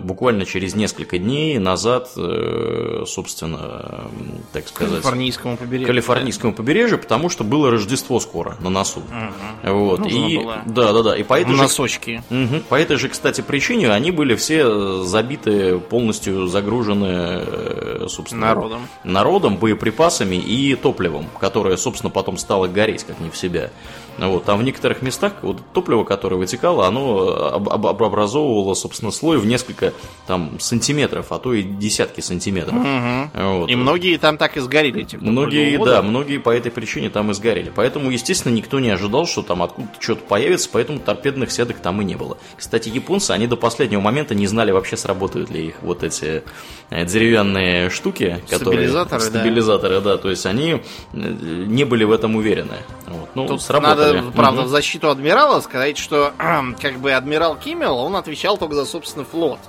[SPEAKER 1] буквально через несколько дней назад, э, собственно, так сказать...
[SPEAKER 2] Калифорнийскому побережью.
[SPEAKER 1] Калифорнийскому побережью, потому что было Рождество скоро на носу.
[SPEAKER 2] Мгм.
[SPEAKER 1] Вот.
[SPEAKER 2] Нужно
[SPEAKER 1] и,
[SPEAKER 2] было.
[SPEAKER 1] Да, да, да. И по этой, же,
[SPEAKER 2] Носочки.
[SPEAKER 1] Мгм. по этой же, кстати, причине они были все забиты, полностью загружены, э, собственно,
[SPEAKER 2] Народом.
[SPEAKER 1] народом, боеприпасами и топливом, которое, собственно, потом стало гореть, как не в себя. Вот, там в некоторых местах вот топливо, которое вытекало, оно об- об- образовывало, собственно, слой в несколько там, сантиметров, а то и десятки сантиметров.
[SPEAKER 2] Мгм.
[SPEAKER 1] Вот.
[SPEAKER 2] И многие там так и сгорели. Эти
[SPEAKER 1] Многие, да, многие по этой причине там и сгорели. Поэтому, естественно, никто не ожидал, что там откуда-то что-то появится, поэтому торпедных сеток там и не было. Кстати, японцы, они до последнего момента не знали вообще, сработают ли их вот эти э, деревянные штуки, которые...
[SPEAKER 2] Стабилизаторы, да.
[SPEAKER 1] Стабилизаторы, да. То есть они э, не были в этом уверены. Вот. Ну,
[SPEAKER 2] Тут
[SPEAKER 1] сработали.
[SPEAKER 2] Надо, правда, в защиту адмирала сказать, что как бы адмирал Киммел, он отвечал только за собственный флот.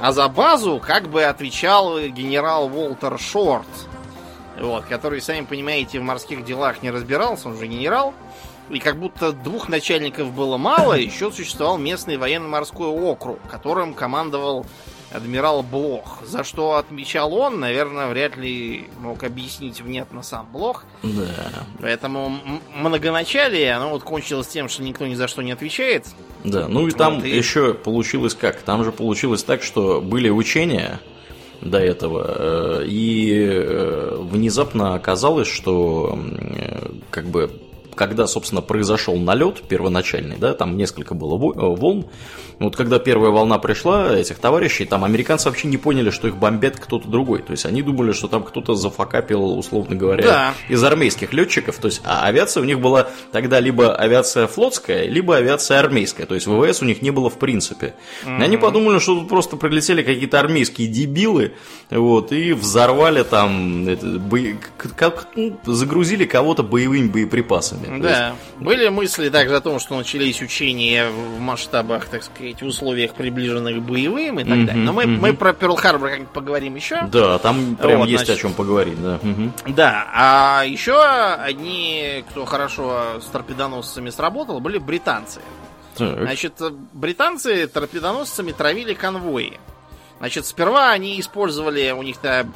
[SPEAKER 2] А за базу как бы отвечал генерал Уолтер Шорт. Вот, который, сами понимаете, в морских делах не разбирался, он же генерал. И как будто двух начальников было мало, еще существовал местный военно-морской округ, которым командовал адмирал Блох. За что отмечал он, наверное, вряд ли мог объяснить внятно сам Блох.
[SPEAKER 1] Да.
[SPEAKER 2] Поэтому многоначалие, оно вот кончилось тем, что никто ни за что не отвечает.
[SPEAKER 1] Да, ну и там
[SPEAKER 2] Вот, и-
[SPEAKER 1] еще получилось как? Там же получилось так, что были учения до этого, э, и э, внезапно оказалось, что э, как бы когда, собственно, произошел налет первоначальный, да, там несколько было э, волн, вот когда первая волна пришла этих товарищей, там американцы вообще не поняли, что их бомбят кто-то другой. То есть они думали, что там кто-то зафакапил, условно говоря,
[SPEAKER 2] Да.
[SPEAKER 1] из армейских летчиков. То есть, а авиация у них была тогда либо авиация флотская, либо авиация армейская. То есть ВВС у них не было в принципе. И они подумали, что тут просто прилетели какие-то армейские дебилы, вот, и взорвали там, это, к- как, ну, загрузили кого-то боевыми боеприпасами. Есть,
[SPEAKER 2] Да. Были мысли также о том, что начались учения в масштабах, так сказать, в условиях приближенных к боевым и так
[SPEAKER 1] Мгм,
[SPEAKER 2] далее. Но мы,
[SPEAKER 1] мгм.
[SPEAKER 2] мы про Перл-Харбор как-нибудь поговорим еще.
[SPEAKER 1] Да, там прям
[SPEAKER 2] Вот,
[SPEAKER 1] есть
[SPEAKER 2] значит.
[SPEAKER 1] о чем поговорить, да. Мгм.
[SPEAKER 2] Да, а еще одни, кто хорошо с торпедоносцами сработал, были британцы.
[SPEAKER 1] Так.
[SPEAKER 2] Значит, британцы торпедоносцами травили конвои. Значит, сперва они использовали, у них-то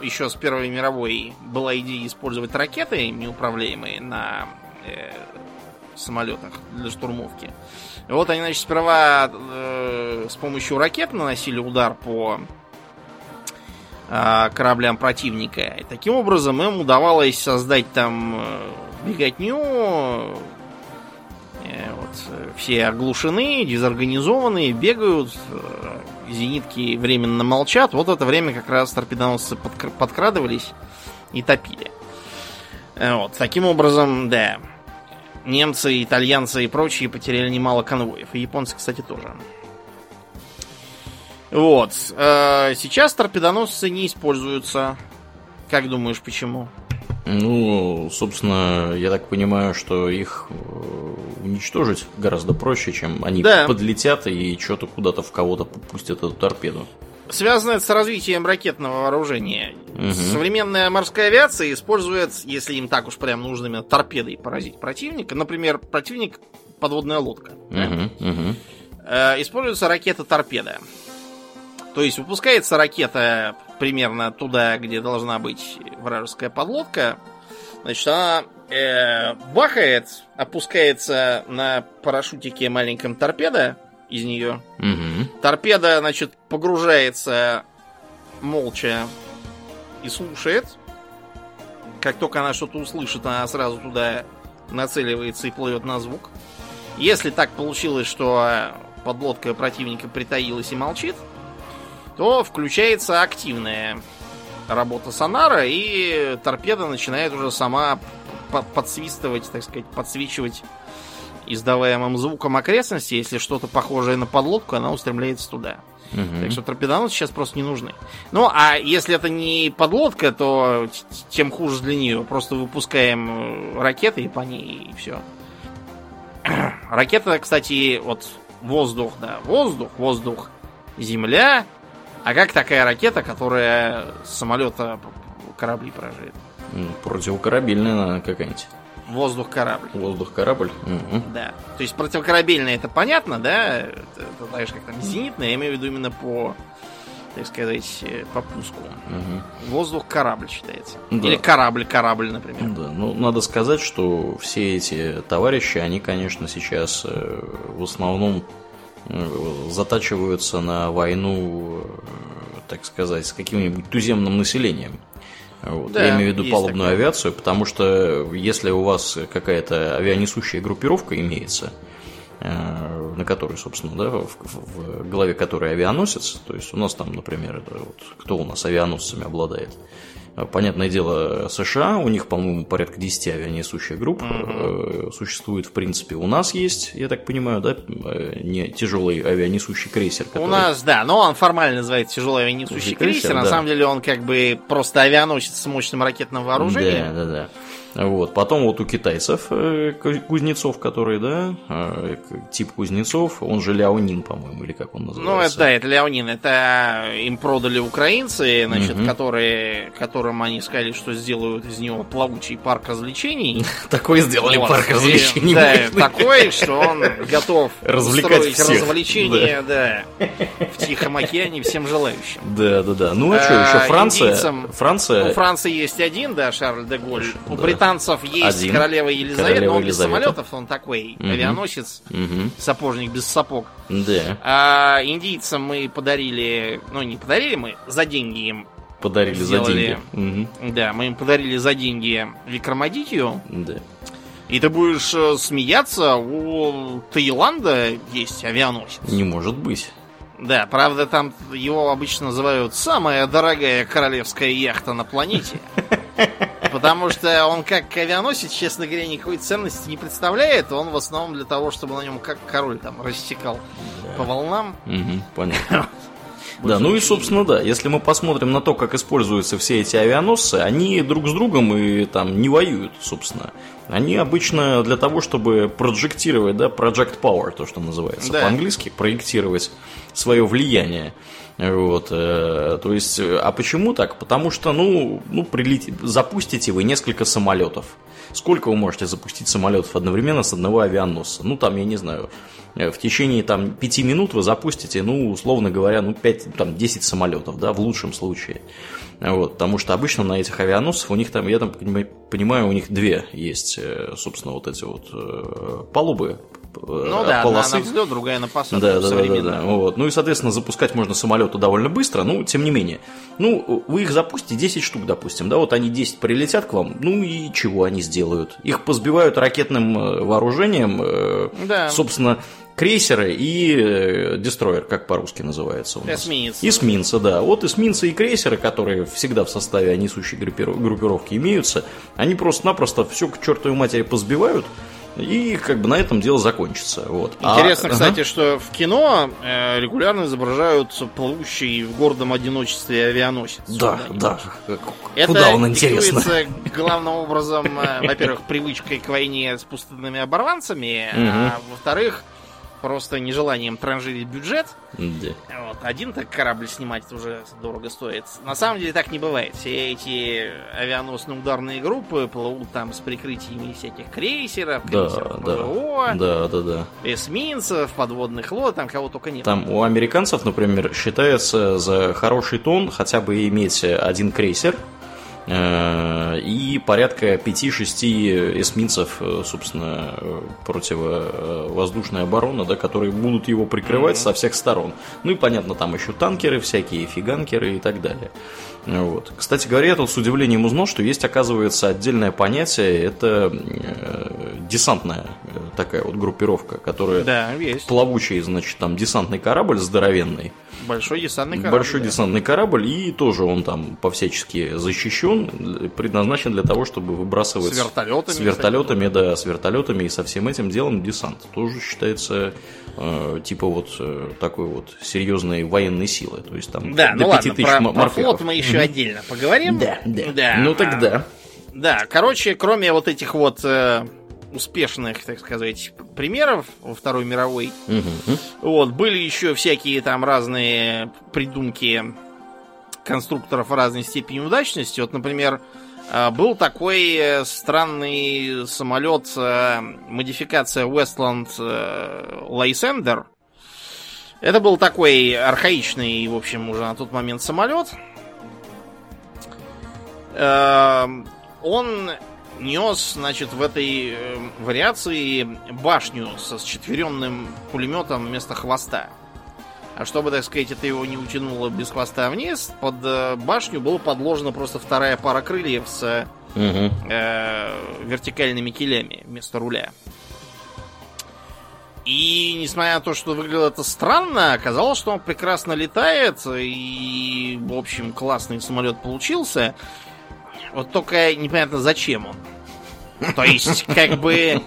[SPEAKER 2] еще с Первой мировой была идея использовать ракеты неуправляемые на э, самолетах для штурмовки. И вот они, значит, сперва э, с помощью ракет наносили удар по э, кораблям противника. И таким образом им удавалось создать там э, беготню, э, вот, э, все оглушены, дезорганизованные, бегают, э, зенитки временно молчат. Вот в это время как раз торпедоносцы подкр- подкрадывались и топили. Э, Вот, таким образом, да. немцы, итальянцы и прочие потеряли немало конвоев. И японцы, кстати, тоже. Вот. Э, сейчас торпедоносцы не используются. Как думаешь, почему?
[SPEAKER 1] Ну, собственно, я так понимаю, что их э, уничтожить гораздо проще, чем они
[SPEAKER 2] Да.
[SPEAKER 1] подлетят и что-то куда-то в кого-то пустят эту торпеду.
[SPEAKER 2] Связано это с развитием ракетного вооружения.
[SPEAKER 1] Мгм.
[SPEAKER 2] Современная морская авиация использует, если им так уж прям нужно именно торпедой поразить противника, например, противник подводная лодка. да?
[SPEAKER 1] Мгм, мгм.
[SPEAKER 2] Э, используется ракета-торпеда. То есть выпускается ракета примерно туда, где должна быть вражеская подлодка. Значит, она э, бахает, опускается на парашютике маленьком торпеда из нее.
[SPEAKER 1] Мгм.
[SPEAKER 2] Торпеда, значит, погружается молча и слушает. Как только она что-то услышит, она сразу туда нацеливается и плывет на звук. Если так получилось, что подлодка противника притаилась и молчит, то включается активная работа сонара, и торпеда начинает уже сама по- подсвистывать, так сказать, подсвечивать издаваемым звуком окрестности. Если что-то похожее на подлодку, она устремляется туда.
[SPEAKER 1] Мгм.
[SPEAKER 2] Так что торпедоносцы сейчас просто не нужны. Ну, а если это не подлодка, то тем хуже для нее. Просто выпускаем э, ракеты и по ней, и все. Ракета, кстати, вот воздух, да, воздух, воздух, земля. А как такая ракета, которая с самолета корабли поражает?
[SPEAKER 1] Противокорабельная наверное, какая-нибудь.
[SPEAKER 2] Воздух корабль.
[SPEAKER 1] Воздух-корабль. Мгм.
[SPEAKER 2] Да. То есть противокорабельная это понятно, да? Это, это же, как там зенитная, я имею в виду именно по, так сказать, э, по пуску.
[SPEAKER 1] Мгм.
[SPEAKER 2] Воздух корабль считается.
[SPEAKER 1] Да.
[SPEAKER 2] Или корабль корабль, например.
[SPEAKER 1] Да, ну надо сказать, что все эти товарищи, они, конечно, сейчас э, в основном затачиваются на войну, э, так сказать, с каким-нибудь туземным населением. Вот.
[SPEAKER 2] Да,
[SPEAKER 1] Я имею в виду палубную
[SPEAKER 2] такое.
[SPEAKER 1] авиацию, потому что если у вас какая-то авианесущая группировка имеется, э, на которой, собственно, да, в, в- в голове которой авианосец, то есть у нас там, например, это вот, кто у нас авианосцами обладает? Э, Понятное дело, США, у них, по-моему, порядка 10 авианесущих групп э, существует, в принципе. У нас есть, я так понимаю, да, э, не тяжелый авианесущий крейсер,
[SPEAKER 2] У
[SPEAKER 1] который...
[SPEAKER 2] нас, да, но он формально называется тяжелый авианесущий
[SPEAKER 1] Крейсер,
[SPEAKER 2] крейсер. На
[SPEAKER 1] да.
[SPEAKER 2] самом деле он как бы просто авианосец с мощным ракетным вооружением.
[SPEAKER 1] Да, да, да. Вот. Потом вот у китайцев э, ку- кузнецов, которые, да, э, к- тип кузнецов, он же Ляонин, по-моему, или как он
[SPEAKER 2] Ну, это,
[SPEAKER 1] называется.
[SPEAKER 2] да, это Леонин. Это им продали украинцы, значит,
[SPEAKER 1] Мгм.
[SPEAKER 2] которые, которым они сказали, что сделают из него плавучий парк развлечений.
[SPEAKER 1] Такой сделали парк развлечений.
[SPEAKER 2] Да, такой, что он готов
[SPEAKER 1] Развлекать
[SPEAKER 2] развлечения, да. в Тихом океане всем желающим.
[SPEAKER 1] Да, да, да. Ну а что,
[SPEAKER 2] А,
[SPEAKER 1] еще Франция?
[SPEAKER 2] индийцам-
[SPEAKER 1] Франция...
[SPEAKER 2] У Франции есть один, да, Шарль де Голь. У. британцев есть
[SPEAKER 1] Один.
[SPEAKER 2] королева Елизавета,
[SPEAKER 1] Королева
[SPEAKER 2] но он без
[SPEAKER 1] Елизавета.
[SPEAKER 2] самолетов, он такой
[SPEAKER 1] Мгм.
[SPEAKER 2] авианосец,
[SPEAKER 1] Мгм.
[SPEAKER 2] сапожник без сапог.
[SPEAKER 1] Да,
[SPEAKER 2] А индийцам мы подарили, ну не подарили мы, за деньги им,
[SPEAKER 1] подарили за
[SPEAKER 2] Сделали.
[SPEAKER 1] деньги. Мгм.
[SPEAKER 2] да, мы им подарили за деньги Викрамадитию.
[SPEAKER 1] Да.
[SPEAKER 2] И ты будешь э, смеяться, у Таиланда есть авианосец.
[SPEAKER 1] Не может быть.
[SPEAKER 2] Да, правда, там его обычно называют самая дорогая королевская яхта на планете. Потому что он как авианосец, честно говоря, никакой ценности не представляет. Он в основном для того, чтобы на нем как король там рассекал по волнам.
[SPEAKER 1] Мгм, понятно. Да, ну и, собственно, да, если мы посмотрим на то, как используются все эти авианосцы, они друг с другом и там не воюют, собственно. Они обычно для того, чтобы проджектировать, да, project power, то, что называется
[SPEAKER 2] Да.
[SPEAKER 1] по-английски, проектировать свое влияние. Вот, э, то есть, а почему так? Потому что, ну, ну прилетите, запустите вы несколько самолетов. Сколько вы можете запустить самолетов одновременно с одного авианосца? Ну, там, я не знаю, э, в течение там пяти минут вы запустите, ну, условно говоря, ну, 5, там, 10 самолетов, да, в лучшем случае. Вот, потому что обычно на этих авианосцах у них там, я там понима- понимаю, у них две есть, э, собственно, вот эти вот э, палубы,
[SPEAKER 2] Ну да, одна
[SPEAKER 1] полосы.
[SPEAKER 2] на взлет, другая на посадку.
[SPEAKER 1] Да, да, да, да, да. Вот. Ну и, соответственно, запускать можно самолеты довольно быстро, ну, тем не менее. Ну, вы их запустите, 10 штук, допустим, да, вот они 10 прилетят к вам, ну и чего они сделают? Их позбивают ракетным э, вооружением, э,
[SPEAKER 2] Да.
[SPEAKER 1] собственно, крейсеры и э, дестройер, как по-русски называется у нас.
[SPEAKER 2] Эсминец.
[SPEAKER 1] Эсминцы, да. Вот эсминцы и крейсеры, которые всегда в составе несущей группиров- группировки имеются, они просто-напросто все к чертовой матери позбивают, И как бы на этом дело закончится. Вот.
[SPEAKER 2] Интересно, а, кстати, ага. что в кино э, регулярно изображают плывущий в гордом одиночестве авианосец.
[SPEAKER 1] Да, да.
[SPEAKER 2] Это Куда он интересно? главным образом, э, во-первых, привычкой к войне с пустынными оборванцами, а во-вторых, просто нежеланием транжирить бюджет. Да. Вот. Один так корабль снимать это уже дорого стоит. На самом деле так не бывает. Все эти авианосные ударные группы плывут там с прикрытиями всяких крейсеров, крейсеров
[SPEAKER 1] да, ПВО, да, да, да.
[SPEAKER 2] эсминцев, подводных лод, там кого только нет.
[SPEAKER 1] Там у американцев, например, считается за хороший тон хотя бы иметь один крейсер, и порядка 5-6 эсминцев, э, собственно, э, противовоздушной обороны, да, которые будут его прикрывать mm-hmm. со всех сторон. Ну и понятно, там еще танкеры всякие, фиганкеры и так далее. Вот. Кстати говоря, я тут с удивлением узнал, что есть, оказывается, отдельное понятие, это э, десантная такая вот группировка, которая
[SPEAKER 2] да, есть.
[SPEAKER 1] плавучий, значит, там десантный корабль здоровенный,
[SPEAKER 2] Большой десантный корабль.
[SPEAKER 1] Большой да. десантный корабль, и тоже он там по-всячески защищен, предназначен для того, чтобы выбрасывать...
[SPEAKER 2] С вертолетами.
[SPEAKER 1] С вертолетами, да, с вертолетами и со всем этим делом десант. Тоже считается э, типа вот э, такой вот серьезной военной силы. То есть там
[SPEAKER 2] да, до ну 5 ладно, про, про флот мы еще mm-hmm. отдельно поговорим.
[SPEAKER 1] Да, да. да. Ну тогда.
[SPEAKER 2] Да, короче, кроме вот этих вот э, успешных, так сказать, примеров во Второй мировой. Угу. Вот, были еще всякие там разные придумки конструкторов разной степени удачности. Вот, например, э, был такой э, странный самолет, э, модификация Westland Lysander. Это был такой архаичный, в общем, уже на тот момент самолет. Он нес, значит, в этой э, вариации башню со счетверенным пулеметом вместо хвоста. А чтобы, так сказать, это его не утянуло без хвоста вниз, под э, башню была подложена просто вторая пара крыльев с угу. э, вертикальными килями вместо руля. И несмотря на то, что выглядело это странно, оказалось, что он прекрасно летает, и, в общем, классный самолет получился. Вот только непонятно, зачем он. То есть, как бы...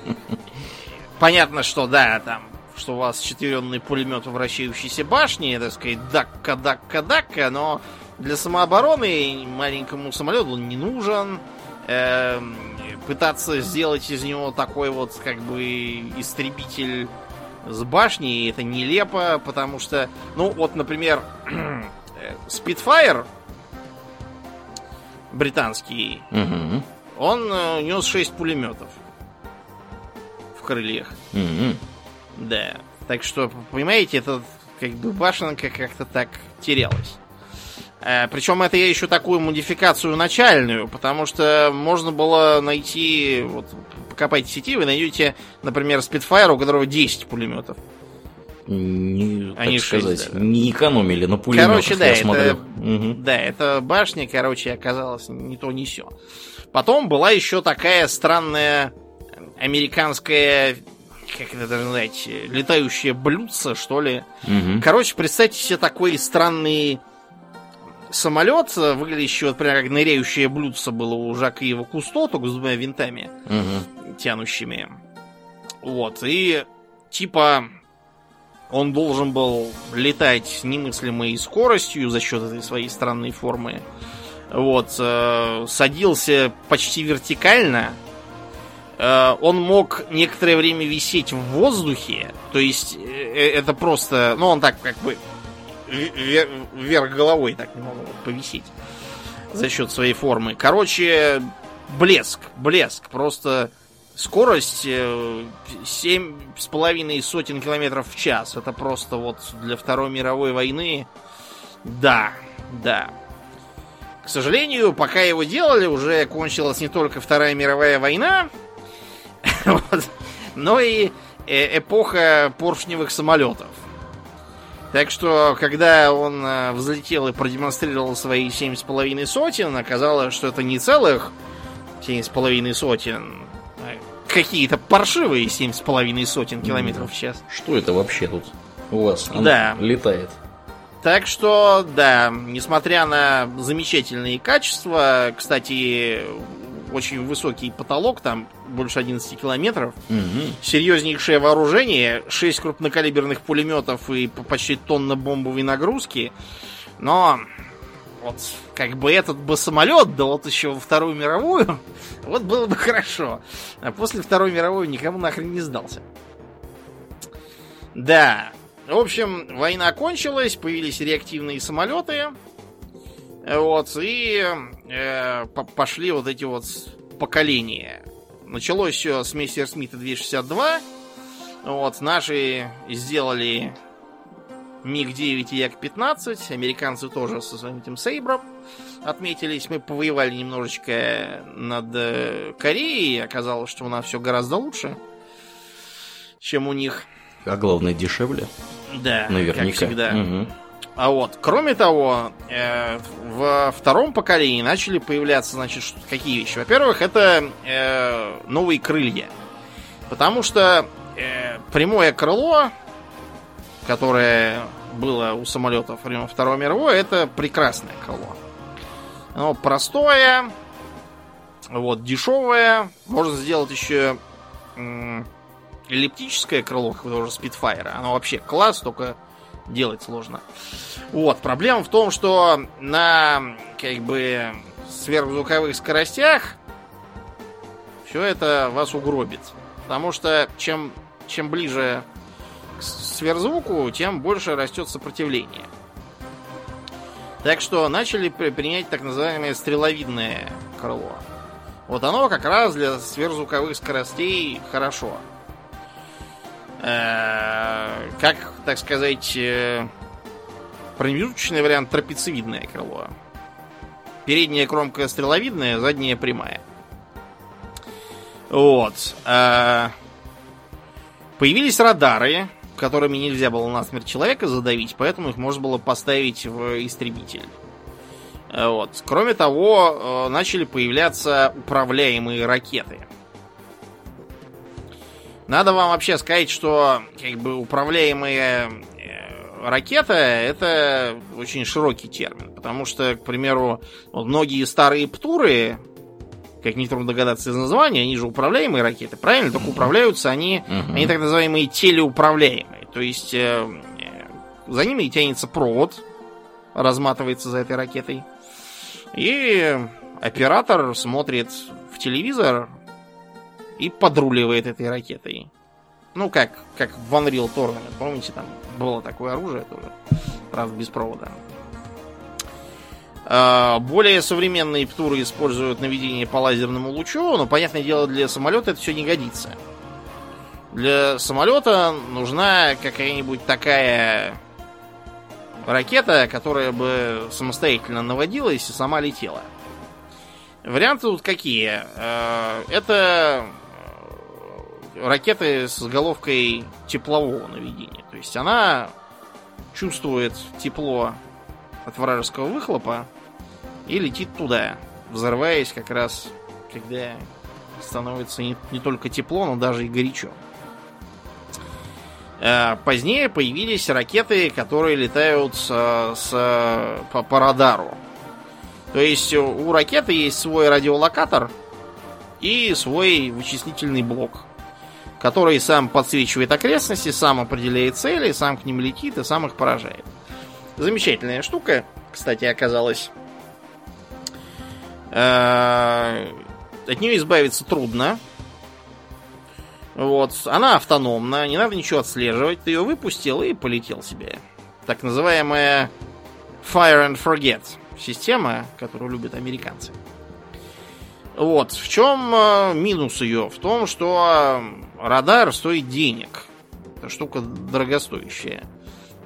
[SPEAKER 2] Понятно, что да, там что у вас четверенный пулемет в вращающейся башне, так сказать, дакка, дакка, дакка, но для самообороны маленькому самолету он не нужен. Э, пытаться сделать из него такой вот, как бы, истребитель с башней, это нелепо, потому что, ну, вот, например, Spitfire британский, угу. он э, нес 6 пулеметов в крыльях. Угу. Да. Так что, понимаете, это как бы башенка как-то так терялась. Э, причем это я еще такую модификацию начальную, потому что можно было найти, вот покопайте в сети, вы найдете, например, Spitfire, у которого 10 пулеметов
[SPEAKER 1] не, Они так сказать, да. не экономили на пулеметах,
[SPEAKER 2] Короче, да, это, угу. да, это башня, короче, оказалась не то, не все. Потом была еще такая странная американская, как это даже назвать, летающее блюдце, что ли. Угу. Короче, представьте себе такой странный самолет, выглядящий, вот, прям как ныряющее блюдце было у Жака Ива Кусто, только с двумя винтами, угу. тянущими. Вот, и типа он должен был летать с немыслимой скоростью за счет этой своей странной формы. Вот, э, садился почти вертикально. Э, он мог некоторое время висеть в воздухе. То есть э, это просто, ну он так как бы вверх головой так не мог повисеть за счет своей формы. Короче, блеск, блеск, просто Скорость э, семь с половиной сотен километров в час. Это просто вот для Второй мировой войны. Да, да. К сожалению, пока его делали, уже кончилась не только Вторая мировая война, вот, но и э, эпоха поршневых самолетов. Так что, когда он э, взлетел и продемонстрировал свои семь с половиной сотен, оказалось, что это не целых семь с половиной сотен, какие-то паршивые семь с половиной сотен километров в час.
[SPEAKER 1] Что это вообще тут у вас
[SPEAKER 2] да.
[SPEAKER 1] летает?
[SPEAKER 2] Так что, да, несмотря на замечательные качества, кстати, очень высокий потолок, там больше 11 километров.
[SPEAKER 1] Мгм.
[SPEAKER 2] Серьезнейшее вооружение, 6 крупнокалиберных пулеметов и по- почти тонна бомбовой нагрузки. Но вот как бы этот бы самолет, да вот еще во Вторую мировую, вот было бы хорошо. А после Второй мировой никому нахрен не сдался. Да. В общем, война кончилась, появились реактивные самолеты. Вот, и э, по- пошли вот эти вот поколения. Началось все с Мессер Смита 262. Вот, наши сделали МиГ-9 и Як-15. Американцы тоже со своим этим Сейбром отметились. Мы повоевали немножечко над э, Кореей. Оказалось, что у нас все гораздо лучше, чем у них.
[SPEAKER 1] А главное, дешевле.
[SPEAKER 2] Да,
[SPEAKER 1] Наверняка.
[SPEAKER 2] как всегда.
[SPEAKER 1] Мгм.
[SPEAKER 2] А вот, кроме того, э, во втором поколении начали появляться, значит, какие вещи? Во-первых, это э, новые крылья. Потому что э, прямое крыло, которое было у самолетов во время Второй мировой, это прекрасное крыло. Оно простое, вот, дешевое. Можно сделать еще эллиптическое крыло, как тоже Спитфайра. Оно вообще класс, только делать сложно. Вот, проблема в том, что на как бы сверхзвуковых скоростях все это вас угробит. Потому что чем, чем ближе сверхзвуку, тем больше растет сопротивление. Так что начали при- принять так называемое стреловидное крыло. Вот оно как раз для сверхзвуковых скоростей хорошо. Э, Как, так сказать, э, промежуточный вариант трапециевидное крыло. Передняя кромка стреловидная, задняя прямая. Вот. А, Появились радары, которыми нельзя было насмерть человека задавить, поэтому их можно было поставить в истребитель. А, Вот. Кроме того, э, начали появляться управляемые ракеты. Надо вам вообще сказать, что как бы управляемая э, ракета это очень широкий термин, потому что, к примеру, многие старые птуры, как нетрудно догадаться из названия, они же управляемые ракеты, правильно? Только управляются они,
[SPEAKER 1] Мгм.
[SPEAKER 2] они так называемые телеуправляемые, то есть э, э, за ними тянется провод, разматывается за этой ракетой, и оператор смотрит в телевизор и подруливает этой ракетой. Ну, как, как в Unreal Tournament, помните, там было такое оружие тоже, правда, без провода. А, Более современные птуры используют наведение по лазерному лучу, но, понятное дело, для самолета это все не годится. Для самолета нужна какая-нибудь такая ракета, которая бы самостоятельно наводилась и сама летела. Варианты тут какие? Э, Это ракеты с головкой теплового наведения. То есть она чувствует тепло от вражеского выхлопа и летит туда, взрываясь как раз, когда становится не, не только тепло, но даже и горячо. Э, Позднее появились ракеты, которые летают с, с- по, по радару. То есть у ракеты есть свой радиолокатор и свой вычислительный блок, который сам подсвечивает окрестности, сам определяет цели, сам к ним летит и сам их поражает. Замечательная штука, кстати, оказалась. Э, От нее избавиться трудно. Вот. Она автономна, не надо ничего отслеживать. Ты ее выпустил и полетел себе. Так называемая Fire and Forget система, которую любят американцы. Вот. В чем э, минус ее? В том, что э, радар стоит денег. Это штука дорогостоящая.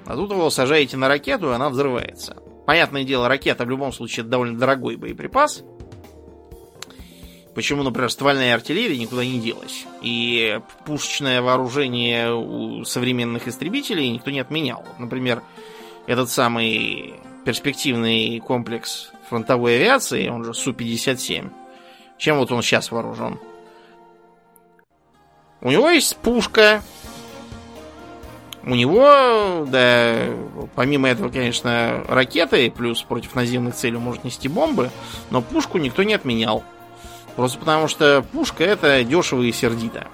[SPEAKER 2] А тут его сажаете на ракету, и она взрывается. Понятное дело, ракета в любом случае это довольно дорогой боеприпас. Почему, например, ствольная артиллерия никуда не делась. И пушечное вооружение у современных истребителей никто не отменял. Например, этот самый перспективный комплекс фронтовой авиации, он же Су-57. Чем вот он сейчас вооружен? У него есть пушка. У него, да, помимо этого, конечно, ракеты, плюс против наземных целей может нести бомбы, но пушку никто не отменял. Просто потому что пушка это дешево и сердито.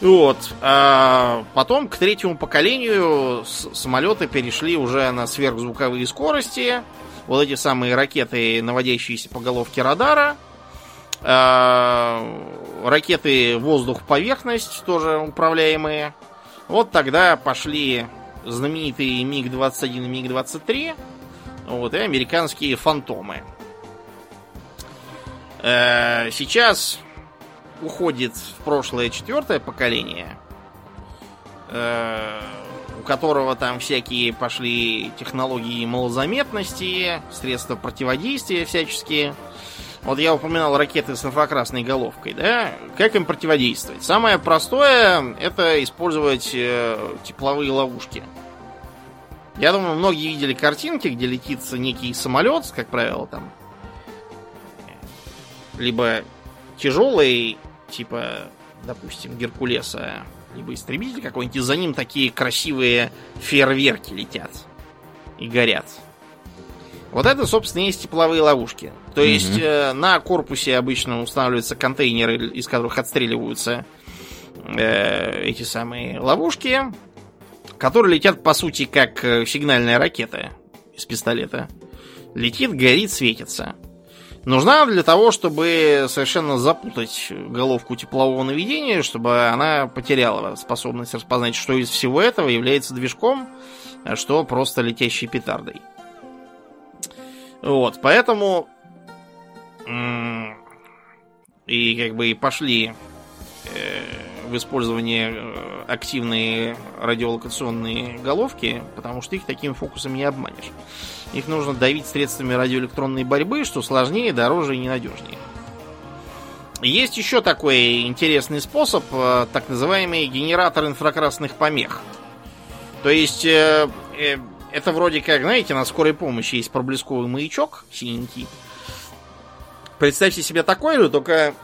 [SPEAKER 2] Вот. А потом к третьему поколению самолеты перешли уже на сверхзвуковые скорости. Вот эти самые ракеты, наводящиеся по головке радара. А, ракеты воздух-поверхность, тоже управляемые. Вот тогда пошли знаменитые МиГ-21 и МиГ-23. Вот, и американские фантомы. Э, сейчас уходит в прошлое четвертое поколение, э, у которого там всякие пошли технологии малозаметности, средства противодействия всяческие. Вот я упоминал ракеты с инфракрасной головкой, да? Как им противодействовать? Самое простое это использовать э, тепловые ловушки. Я думаю, многие видели картинки, где летит некий самолет, как правило, там. Либо тяжелый типа, допустим, Геркулеса, либо истребитель какой-нибудь, и за ним такие красивые фейерверки летят и горят. Вот это, собственно, есть тепловые ловушки. То есть э, на корпусе обычно устанавливаются контейнеры, из которых отстреливаются э, эти самые ловушки, которые летят, по сути, как э, сигнальная ракета из пистолета. Летит, горит, светится нужна для того, чтобы совершенно запутать головку теплового наведения, чтобы она потеряла способность распознать, что из всего этого является движком, а что просто летящей петардой. Вот, поэтому и как бы пошли э, в использование э, активные радиолокационные головки, потому что их таким фокусом не обманешь. Их нужно давить средствами радиоэлектронной борьбы, что сложнее, дороже и ненадежнее. Есть еще такой интересный способ, э, так называемый генератор инфракрасных помех. То есть, это вроде как, знаете, на скорой помощи есть проблесковый маячок синенький. Представьте себе такой же, только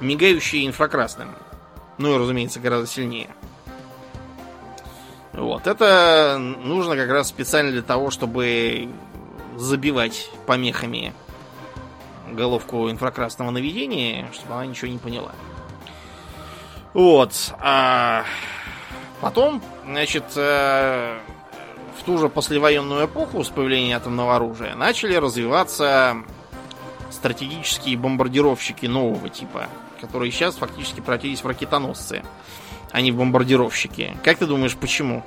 [SPEAKER 2] мигающий инфракрасным. Ну и, разумеется, гораздо сильнее. Вот, это нужно как раз специально для того, чтобы забивать помехами головку инфракрасного наведения, чтобы она ничего не поняла. Вот. А потом, значит, э, в ту же послевоенную эпоху с появлением атомного оружия начали развиваться стратегические бомбардировщики нового типа, которые сейчас фактически превратились в ракетоносцы а не в бомбардировщики. Как ты думаешь, почему?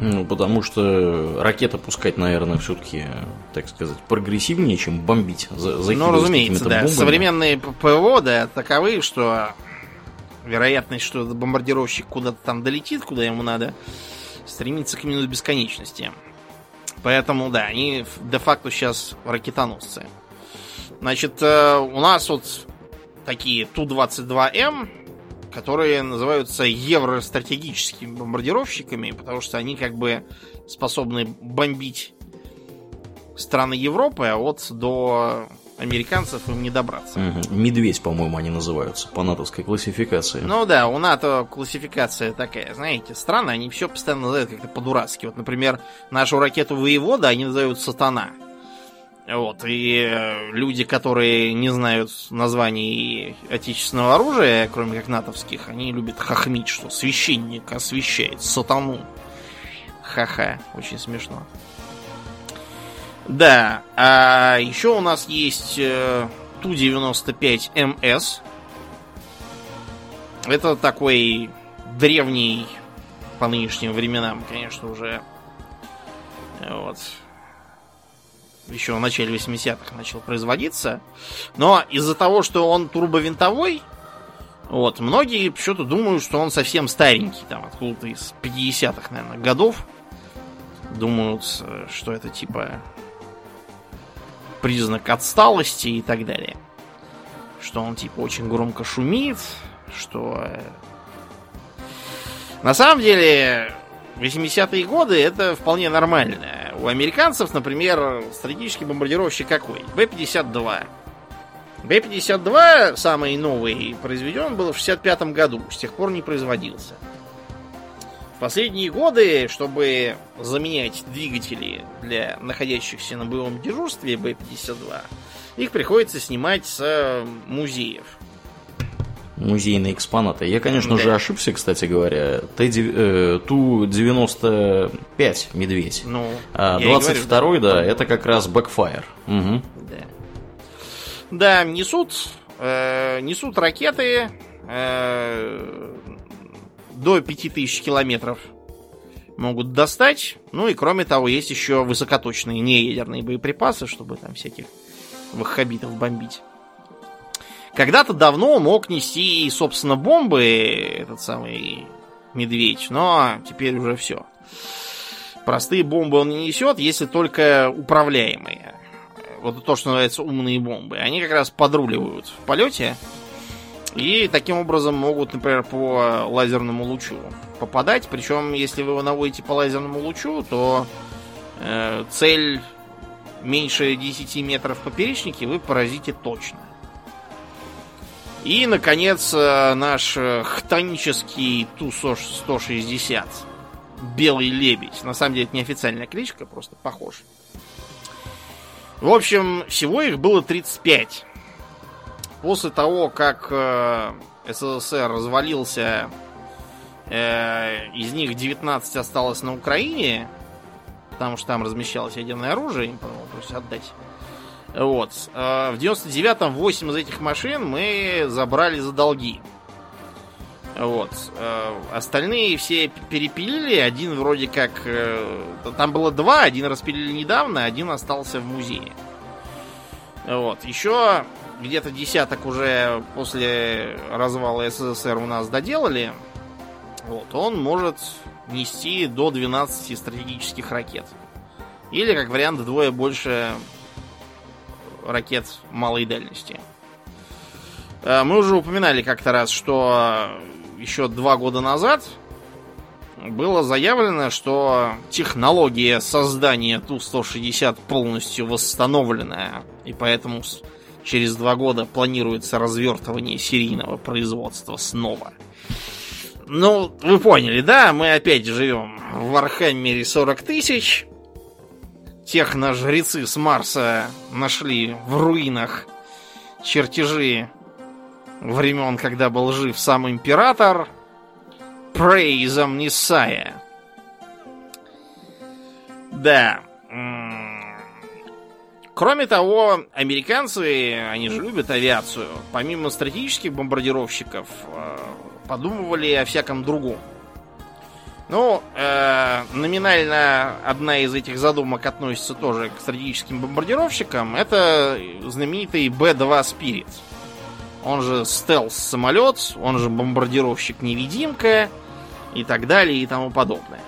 [SPEAKER 1] Ну, потому что ракета пускать, наверное, все-таки, так сказать, прогрессивнее, чем бомбить.
[SPEAKER 2] За, ну, разумеется, да. Бомбами. Современные ПВО, да, таковы, что вероятность, что бомбардировщик куда-то там долетит, куда ему надо, стремится к минус бесконечности. Поэтому, да, они де-факто сейчас ракетоносцы. Значит, э, у нас вот такие Ту-22М, которые называются евростратегическими бомбардировщиками, потому что они как бы способны бомбить страны Европы, а вот до американцев им не добраться.
[SPEAKER 1] Угу. Медведь, по-моему, они называются по натовской классификации.
[SPEAKER 2] Ну да, у НАТО классификация такая, знаете, страны, они все постоянно называют как-то по-дурацки. Вот, например, нашу ракету Воевода они называют Сатана. Вот, и э, люди, которые не знают названий отечественного оружия, кроме как натовских, они любят хохмить, что священник освещает сатану. Ха-ха, очень смешно. Да, а еще у нас есть э, Ту-95МС. Это такой древний по нынешним временам, конечно, уже вот, еще в начале 80-х начал производиться. Но из-за того, что он турбовинтовой, вот, многие почему-то думают, что он совсем старенький, там, откуда-то из 50-х, наверное, годов. Думают, что это типа признак отсталости и так далее. Что он типа очень громко шумит, что... Э, на самом деле, 80-е годы это вполне нормально. У американцев, например, стратегический бомбардировщик какой? Б-52. Б-52, самый новый, произведен был в 65 году. С тех пор не производился. В последние годы, чтобы заменять двигатели для находящихся на боевом дежурстве Б-52, их приходится снимать с музеев.
[SPEAKER 1] Музейные экспонаты. Я, конечно да. же, ошибся, кстати говоря. Т-95 э, медведь. Ну, а 22-й, да, это как раз Backfire. Угу.
[SPEAKER 2] Да. Да, несут, э, несут ракеты э, до 5000 километров могут достать. Ну и кроме того, есть еще высокоточные неядерные боеприпасы, чтобы там всяких ваххабитов бомбить. Когда-то давно мог нести, собственно, бомбы этот самый медведь, но теперь уже все. Простые бомбы он не несет, если только управляемые. Вот то, что называется умные бомбы. Они как раз подруливают в полете и таким образом могут, например, по лазерному лучу попадать. Причем, если вы его наводите по лазерному лучу, то э, цель меньше 10 метров поперечнике вы поразите точно. И, наконец, э, наш хтонический Ту-160. Белый лебедь. На самом деле, это не официальная кличка, просто похож. В общем, всего их было 35 после того, как э, СССР развалился, э, из них 19 осталось на Украине, потому что там размещалось ядерное оружие, им, пришлось отдать. Вот. Э, в 99-м 8 из этих машин мы забрали за долги. Вот. Э, остальные все перепилили. Один вроде как... Э, там было два, один распилили недавно, один остался в музее. Вот. Еще где-то десяток уже после развала СССР у нас доделали. Вот, он может нести до 12 стратегических ракет. Или, как вариант, вдвое больше ракет малой дальности. Э, мы уже упоминали как-то раз, что еще два года назад было заявлено, что технология создания Ту-160 полностью восстановленная, и поэтому через два года планируется развертывание серийного производства снова. Ну, вы поняли, да? Мы опять живем в Вархаммере 40 тысяч. Техножрецы с Марса нашли в руинах чертежи времен, когда был жив сам император. Praise the Omnissiah. Да. Кроме того, американцы, они же любят авиацию. Помимо стратегических бомбардировщиков, э, подумывали о всяком другом. Ну, э, номинально одна из этих задумок относится тоже к стратегическим бомбардировщикам. Это знаменитый B-2 Spirit. Он же стелс-самолет, он же бомбардировщик-невидимка и так далее и тому подобное.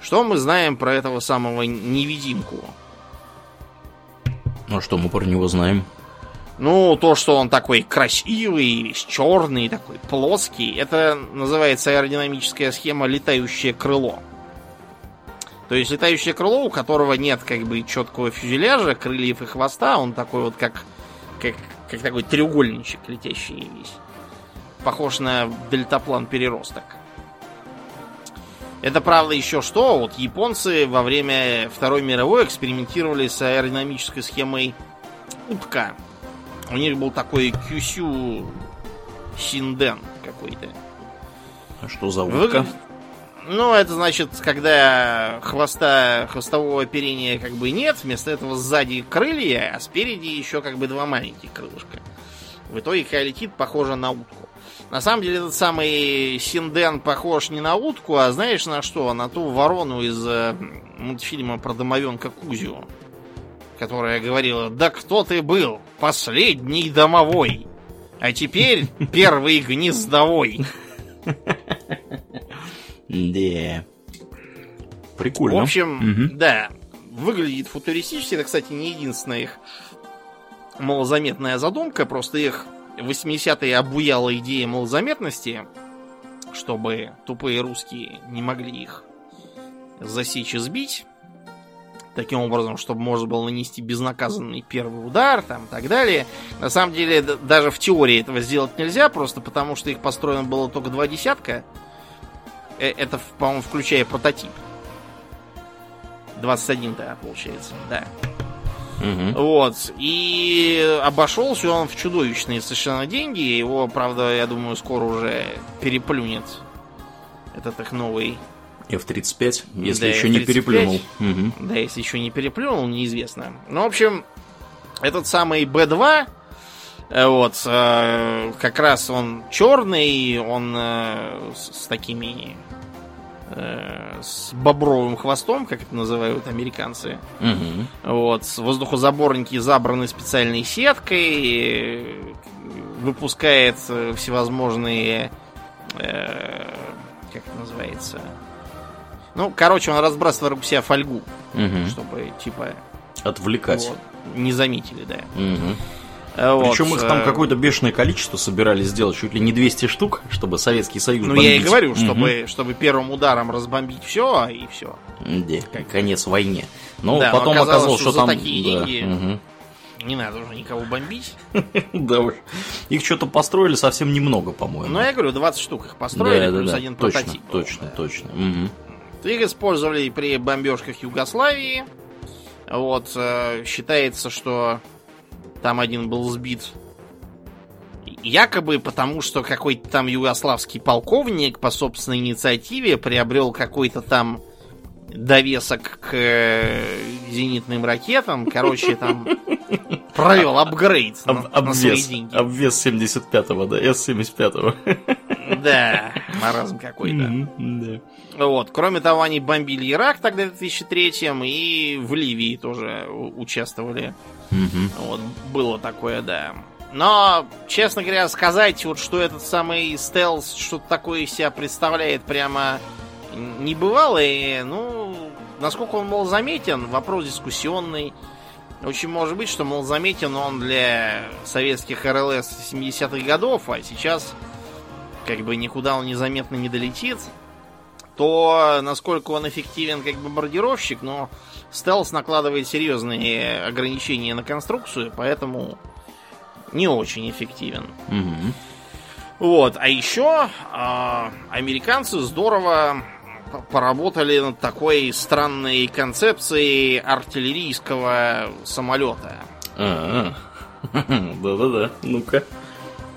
[SPEAKER 2] Что мы знаем про этого самого невидимку?
[SPEAKER 1] Ну а что мы про него знаем?
[SPEAKER 2] Ну, то, что он такой красивый, весь черный, такой плоский, это называется аэродинамическая схема летающее крыло. То есть летающее крыло, у которого нет как бы четкого фюзеляжа, крыльев и хвоста, он такой вот как, как, как такой треугольничек летящий весь. Похож на дельтаплан переросток. Это правда еще что? Вот японцы во время Второй мировой экспериментировали с аэродинамической схемой утка. У них был такой Кюсю Синден какой-то.
[SPEAKER 1] А что за утка? Вы...
[SPEAKER 2] Ну, это значит, когда хвоста, хвостового оперения как бы нет, вместо этого сзади крылья, а спереди еще как бы два маленьких крылышка. В итоге, когда летит, похоже на утку. На самом деле этот самый Синден похож не на утку, а знаешь на что? На ту ворону из э, мультфильма про домовенка Кузю. Которая говорила, да кто ты был? Последний домовой. А теперь первый гнездовой.
[SPEAKER 1] Да. Прикольно.
[SPEAKER 2] В общем, да. Выглядит футуристически. Это, кстати, не единственная их малозаметная задумка. Просто их 80-е обуяла идея малозаметности, чтобы тупые русские не могли их засечь и сбить. Таким образом, чтобы можно было нанести безнаказанный первый удар, там, и так далее. На самом деле, даже в теории этого сделать нельзя, просто потому что их построено было только два десятка. э, это, по-моему, включая прототип. 21, да, получается, да.
[SPEAKER 1] Угу.
[SPEAKER 2] Вот. И обошелся он в чудовищные совершенно деньги. Его, правда, я думаю, скоро уже переплюнет этот их новый.
[SPEAKER 1] F-35, если
[SPEAKER 2] Да,
[SPEAKER 1] еще не
[SPEAKER 2] F-35.
[SPEAKER 1] переплюнул. Мгм.
[SPEAKER 2] Да, если еще не переплюнул, неизвестно. Ну, в общем, этот самый B2, э, вот, э, как раз он черный, он э, с, с такими э, с бобровым хвостом, как это называют американцы.
[SPEAKER 1] Мгм.
[SPEAKER 2] Вот, воздухозаборники забраны специальной сеткой, выпускает всевозможные, э, как это называется, ну, короче, он разбрасывает вокруг себя фольгу,
[SPEAKER 1] Мгм.
[SPEAKER 2] чтобы, типа,
[SPEAKER 1] Отвлекать.
[SPEAKER 2] вот, не заметили, да.
[SPEAKER 1] Мгм.
[SPEAKER 2] Э, вот,
[SPEAKER 1] Причем их там
[SPEAKER 2] э,
[SPEAKER 1] какое-то бешеное количество собирались сделать, чуть ли не 200 штук, чтобы Советский Союз
[SPEAKER 2] Ну, я и
[SPEAKER 1] бомбить.
[SPEAKER 2] говорю, чтобы, чтобы первым ударом разбомбить все, и все.
[SPEAKER 1] Да, конец войне. Но
[SPEAKER 2] Да, но
[SPEAKER 1] потом
[SPEAKER 2] оказалось,
[SPEAKER 1] оказалось,
[SPEAKER 2] что
[SPEAKER 1] что, там...
[SPEAKER 2] такие
[SPEAKER 1] да,
[SPEAKER 2] деньги-
[SPEAKER 1] мгм.
[SPEAKER 2] Не надо уже никого бомбить.
[SPEAKER 1] Да уж. Их что-то построили совсем немного, по-моему.
[SPEAKER 2] Но я говорю, 20 штук их построили,
[SPEAKER 1] да,
[SPEAKER 2] плюс
[SPEAKER 1] да.
[SPEAKER 2] один
[SPEAKER 1] точно,
[SPEAKER 2] прототип.
[SPEAKER 1] точно, точно.
[SPEAKER 2] Их использовали при бомбежках Югославии. Вот, э, считается, что там один был сбит якобы потому, что какой-то там югославский полковник по собственной инициативе приобрел какой-то там довесок к э, зенитным ракетам. Короче, там провел апгрейд на,
[SPEAKER 1] Об-
[SPEAKER 2] на свои
[SPEAKER 1] обвес,
[SPEAKER 2] деньги.
[SPEAKER 1] обвес 75-го, да, С-75-го.
[SPEAKER 2] Да, маразм какой-то.
[SPEAKER 1] Да.
[SPEAKER 2] Вот. Кроме того, они бомбили Ирак тогда в 2003 и в Ливии тоже участвовали. Вот, было такое, да. Но, честно говоря, сказать, вот что этот самый стелс что-то такое из себя представляет, прямо не бывало. И, ну, насколько он был заметен, вопрос дискуссионный. Очень может быть, что, мол, заметен он для советских РЛС 70-х годов, а сейчас как бы никуда он незаметно не долетит. То, насколько он эффективен как бомбардировщик, но стелс накладывает серьезные ограничения на конструкцию, поэтому не очень эффективен.
[SPEAKER 1] Мгм.
[SPEAKER 2] Вот, а еще а, американцы здорово поработали над такой странной концепцией артиллерийского самолета.
[SPEAKER 1] А, Да-да-да, ну-ка.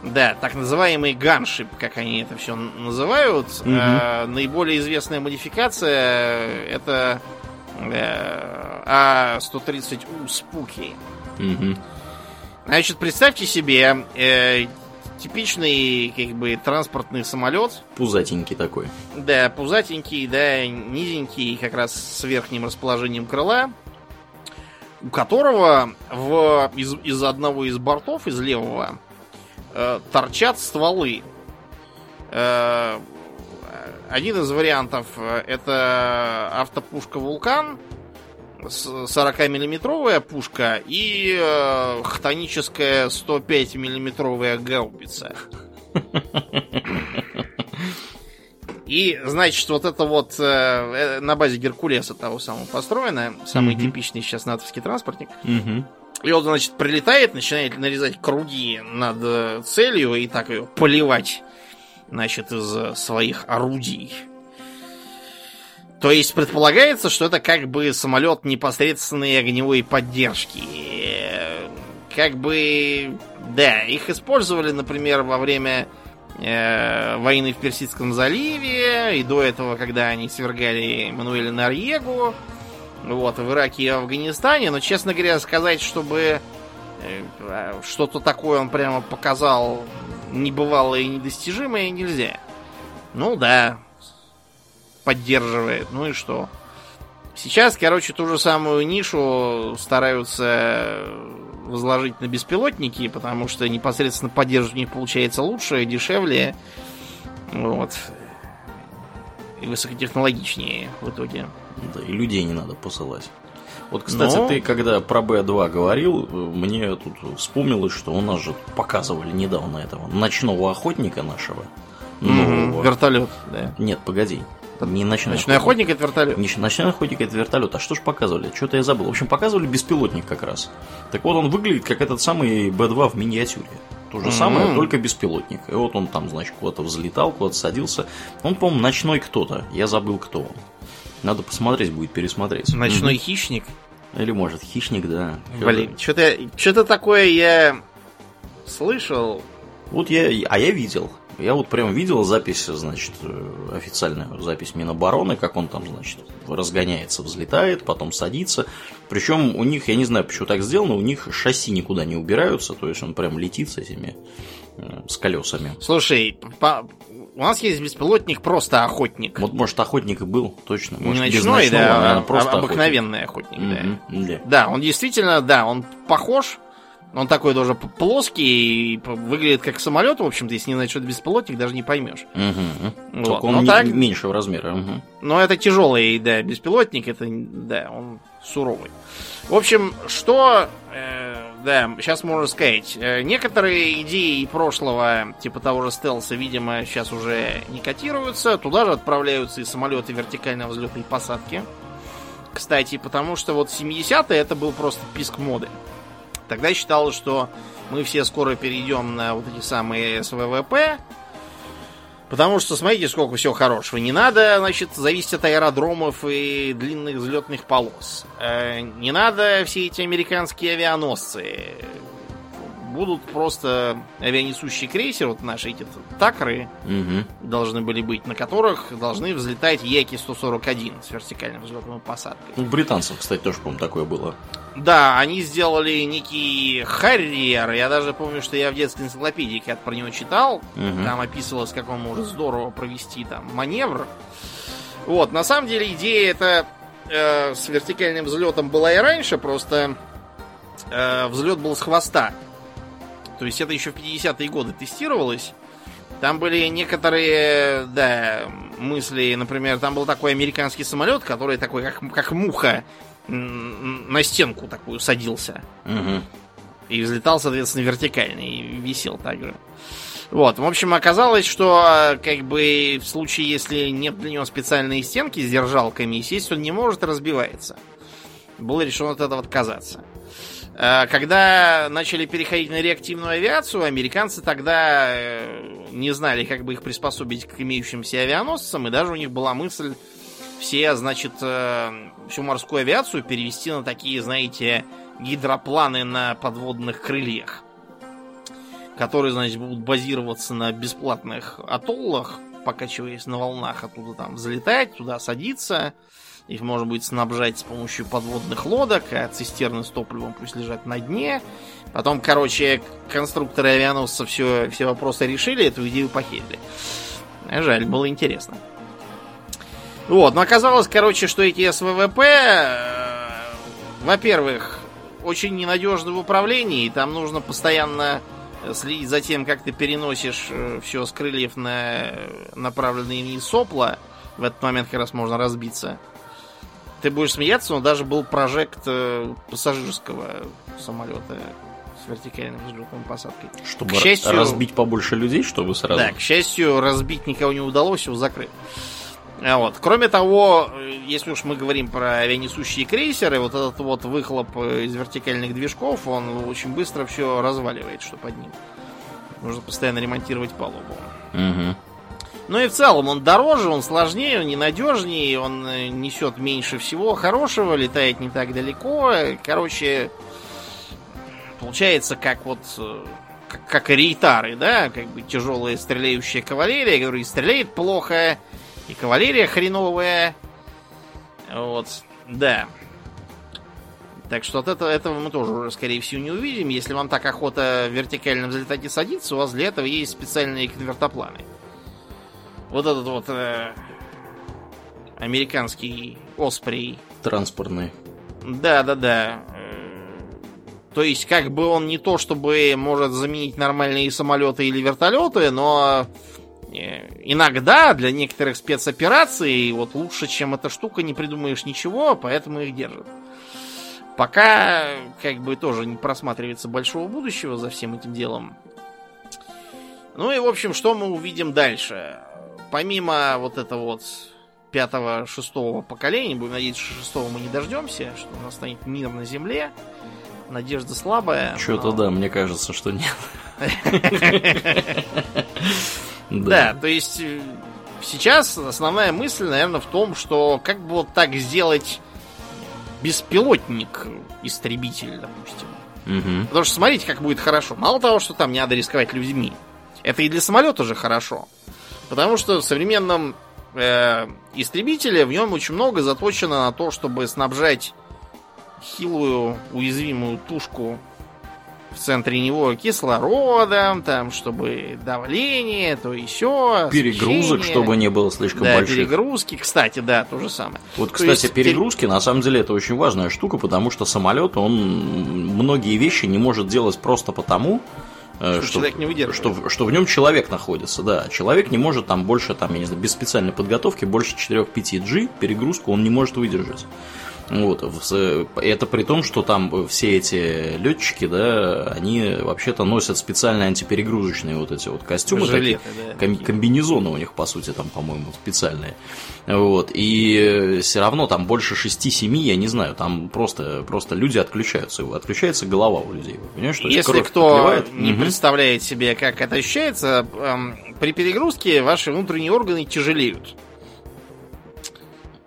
[SPEAKER 2] Да, так называемый ганшип, как они это все называют.
[SPEAKER 1] Мгм.
[SPEAKER 2] Э, наиболее известная модификация это э, А-130У Спуки.
[SPEAKER 1] Мгм.
[SPEAKER 2] Значит, представьте себе э, типичный как бы транспортный самолет,
[SPEAKER 1] Пузатенький такой.
[SPEAKER 2] да, пузатенький, да, низенький, как раз с верхним расположением крыла, у которого в, из, из одного из бортов, из левого, э, торчат стволы. Э, один из вариантов э, это автопушка Вулкан, 40-миллиметровая пушка и э, хтоническая 105 миллиметровая гаубица. И, значит, вот это вот э, э, на базе Геркулеса того самого построено, самый
[SPEAKER 1] Мгм.
[SPEAKER 2] типичный сейчас натовский транспортник.
[SPEAKER 1] Мгм.
[SPEAKER 2] И он, значит, прилетает, начинает нарезать круги над э, целью и так ее поливать, значит, из э, своих орудий. То есть предполагается, что это как бы самолет непосредственной огневой поддержки. Э, Как бы, да, их использовали, например, во время э, войны в Персидском заливе, и до этого, когда они свергали Мануэля Нарьегу, вот, в Ираке и Афганистане, но, честно говоря, сказать, чтобы э, что-то такое он прямо показал небывалое и недостижимое, нельзя. Ну да, поддерживает, ну и что? Сейчас, короче, ту же самую нишу стараются возложить на беспилотники, потому что непосредственно поддерживать них получается лучше, дешевле, вот, и высокотехнологичнее в итоге.
[SPEAKER 1] Да, и людей не надо посылать. Вот, кстати,
[SPEAKER 2] Ну.
[SPEAKER 1] ты когда про Б2 говорил, мне тут вспомнилось, что у нас же показывали недавно этого ночного охотника нашего. Нового.
[SPEAKER 2] Вертолет, да.
[SPEAKER 1] Нет, погоди. Не ночной,
[SPEAKER 2] Ночной охотник это вертолет.
[SPEAKER 1] Не ночной охотник это вертолет. А что ж показывали? Что-то я забыл. В общем, показывали беспилотник как раз. Так вот, он выглядит как этот самый B2 в миниатюре. То же самое,
[SPEAKER 2] М.
[SPEAKER 1] только беспилотник. И вот он там, значит, куда-то взлетал, куда-то садился. Он, по-моему, ночной кто-то. Я забыл, кто он. Надо посмотреть, будет пересмотреть.
[SPEAKER 2] Ночной хищник.
[SPEAKER 1] Мгм. Или, может, хищник, да.
[SPEAKER 2] Блин, что-то что такое я слышал.
[SPEAKER 1] Вот я, а я видел. Я вот прям видел запись, значит, э, официальную запись Минобороны, как он там, значит, разгоняется, взлетает, потом садится. Причем у них, я не знаю, почему так сделано, у них шасси никуда не убираются, то есть он прям летит с этими, э, с колесами.
[SPEAKER 2] Слушай, по- у нас есть беспилотник просто охотник.
[SPEAKER 1] Вот, может, охотник и был, точно.
[SPEAKER 2] Не
[SPEAKER 1] Может, без
[SPEAKER 2] ночной,
[SPEAKER 1] ночного,
[SPEAKER 2] да, а
[SPEAKER 1] просто
[SPEAKER 2] обыкновенный охотник, да.
[SPEAKER 1] охотник. Мгм, да.
[SPEAKER 2] Да, он действительно, да, он похож. Он такой тоже плоский и выглядит как самолет, в общем-то, если не это беспилотник, даже не поймешь.
[SPEAKER 1] Мгм.
[SPEAKER 2] Вот,
[SPEAKER 1] Только он
[SPEAKER 2] но
[SPEAKER 1] не-
[SPEAKER 2] так-
[SPEAKER 1] меньшего размера. мгм.
[SPEAKER 2] Но это тяжелый, да, беспилотник, это, да, он суровый. В общем, что, э, да, сейчас можно сказать. Э, некоторые идеи прошлого, типа того же стелса, видимо, сейчас уже не котируются. Туда же отправляются и самолеты вертикальной взлетной посадки. Кстати, потому что вот 70-е это был просто писк моды. Тогда считалось, что мы все скоро перейдем на вот эти самые СВВП, Потому что смотрите, сколько всего хорошего. Не надо, значит, зависеть от аэродромов и длинных взлетных полос. Э, Не надо все эти американские авианосцы. Будут просто авианесущий крейсер, вот наши эти такры
[SPEAKER 1] Мгм.
[SPEAKER 2] должны были быть, на которых должны взлетать Яки-141 с вертикальным взлетом и посадкой.
[SPEAKER 1] У британцев, кстати, тоже, по-моему, такое было.
[SPEAKER 2] Да, они сделали некий Харриер. Я даже помню, что я в детской энциклопедии когда про него читал.
[SPEAKER 1] Мгм.
[SPEAKER 2] Там описывалось, как он может здорово провести там маневр. Вот, на самом деле идея эта э, с вертикальным взлетом была и раньше, просто э, взлет был с хвоста. То есть это еще в 50-е годы тестировалось. Там были некоторые, да, мысли, например, там был такой американский самолет, который такой, как, как муха, на стенку такую садился.
[SPEAKER 1] Мгм.
[SPEAKER 2] И взлетал, соответственно, вертикально и висел так же. Вот, в общем, оказалось, что как бы в случае, если нет для него специальной стенки с держалками, естественно, он не может разбивается. Было решено от этого отказаться. Э, Когда начали переходить на реактивную авиацию, американцы тогда э, не знали, как бы их приспособить к имеющимся авианосцам, и даже у них была мысль все, значит, э, всю морскую авиацию перевести на такие, знаете, гидропланы на подводных крыльях, которые, значит, будут базироваться на бесплатных атоллах, покачиваясь на волнах, оттуда там взлетать, туда садиться. Их можно будет снабжать с помощью подводных лодок, а цистерны с топливом пусть лежат на дне. Потом, короче, конструкторы авианосца все, все вопросы решили, эту идею похерили. А Жаль, было интересно. Вот, но оказалось, короче, что эти СВВП, э, во-первых, очень ненадежны в управлении, и там нужно постоянно следить за тем, как ты переносишь все с крыльев на направленные вниз сопла. В этот момент как раз можно разбиться. Ты будешь смеяться, но даже был прожект э, пассажирского самолета с вертикальной взлетной посадкой.
[SPEAKER 1] Чтобы
[SPEAKER 2] К счастью-
[SPEAKER 1] разбить побольше людей, чтобы сразу.
[SPEAKER 2] Да, к счастью, разбить никого не удалось, его закрыли. А Вот. Кроме того, если уж мы говорим про авианесущие крейсеры, вот этот вот выхлоп э, из вертикальных движков, он очень быстро все разваливает, что под ним. Нужно постоянно ремонтировать палубу.
[SPEAKER 1] Мгм.
[SPEAKER 2] Ну и в целом он дороже, он сложнее, он ненадежнее, он э, несет меньше всего хорошего, летает не так далеко. Короче, получается как вот э, как, как рейтары, да, как бы тяжелая стреляющая кавалерия, которая стреляет плохо, и кавалерия хреновая. Вот, да. Так что от этого, этого мы тоже уже, скорее всего, не увидим. Если вам так охота вертикально взлетать и садиться, у вас для этого есть специальные конвертопланы. Вот этот вот э, американский Оспрей.
[SPEAKER 1] Транспортный.
[SPEAKER 2] Да, да, да. Э, То есть, как бы он не то, чтобы может заменить нормальные самолеты или вертолеты, но э, иногда для некоторых спецопераций вот лучше, чем эта штука, не придумаешь ничего, поэтому их держат. Пока как бы тоже не просматривается большого будущего за всем этим делом. Ну и, в общем, что мы увидим дальше? Помимо вот этого вот пятого-шестого поколения. Будем надеяться, что шестого мы не дождемся, что у нас станет мир на Земле. Надежда слабая.
[SPEAKER 1] Что-то но... да, мне кажется, что нет.
[SPEAKER 2] Да, то есть э, сейчас основная мысль, наверное, в том, что как бы вот так сделать беспилотник-истребитель, допустим. Угу. Потому что смотрите, как будет хорошо. Мало того, что там не надо рисковать людьми, это и для самолета же хорошо. Потому что в современном э, истребителе в нем очень много заточено на то, чтобы снабжать хилую, уязвимую тушку в центре него кислородом, там, чтобы давление, то еще.
[SPEAKER 1] Перегрузок, чтобы не было слишком
[SPEAKER 2] да,
[SPEAKER 1] больших.
[SPEAKER 2] перегрузки, кстати, да, то же самое.
[SPEAKER 1] Вот, кстати, есть, перегрузки, на самом деле, это очень важная штука, потому что самолет, он многие вещи не может делать просто потому,
[SPEAKER 2] что, что человек не выдерживает.
[SPEAKER 1] Что, что в нем человек находится, да. Человек не может там больше, там, я не знаю, без специальной подготовки, больше 4-5 G перегрузку он не может выдержать. Вот, это при том, что там все эти летчики, да, они вообще-то носят специальные антиперегрузочные вот эти вот костюмы, Жилеты, такие, да, комбинезоны у них, по сути, там, по-моему, специальные. Вот, и все равно там больше 6-7, я не знаю, там просто, просто люди отключаются, отключается голова у людей.
[SPEAKER 2] Понимаешь, что Если кто отливает, не угу. представляет себе, как это ощущается, при перегрузке ваши внутренние органы тяжелеют.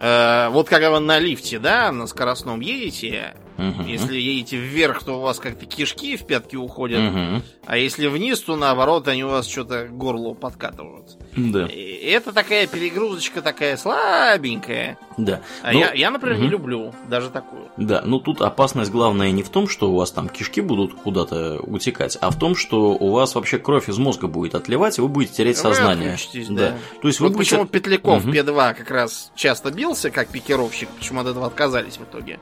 [SPEAKER 2] Э, вот когда вы на лифте, да, на скоростном едете, Угу. Если едете вверх, то у вас как-то кишки в пятки уходят, угу. а если вниз, то наоборот они у вас что-то горло подкатывают. Да. И это такая перегрузочка такая слабенькая.
[SPEAKER 1] Да.
[SPEAKER 2] А Но... я, я, например, угу. не люблю даже такую.
[SPEAKER 1] Да, ну тут опасность главная не в том, что у вас там кишки будут куда-то утекать, а в том, что у вас вообще кровь из мозга будет отливать, и вы будете терять вы сознание.
[SPEAKER 2] Да. да. То есть вот вы будете... почему Петляков угу. П2 как раз часто бился как пикировщик, почему от этого отказались в итоге.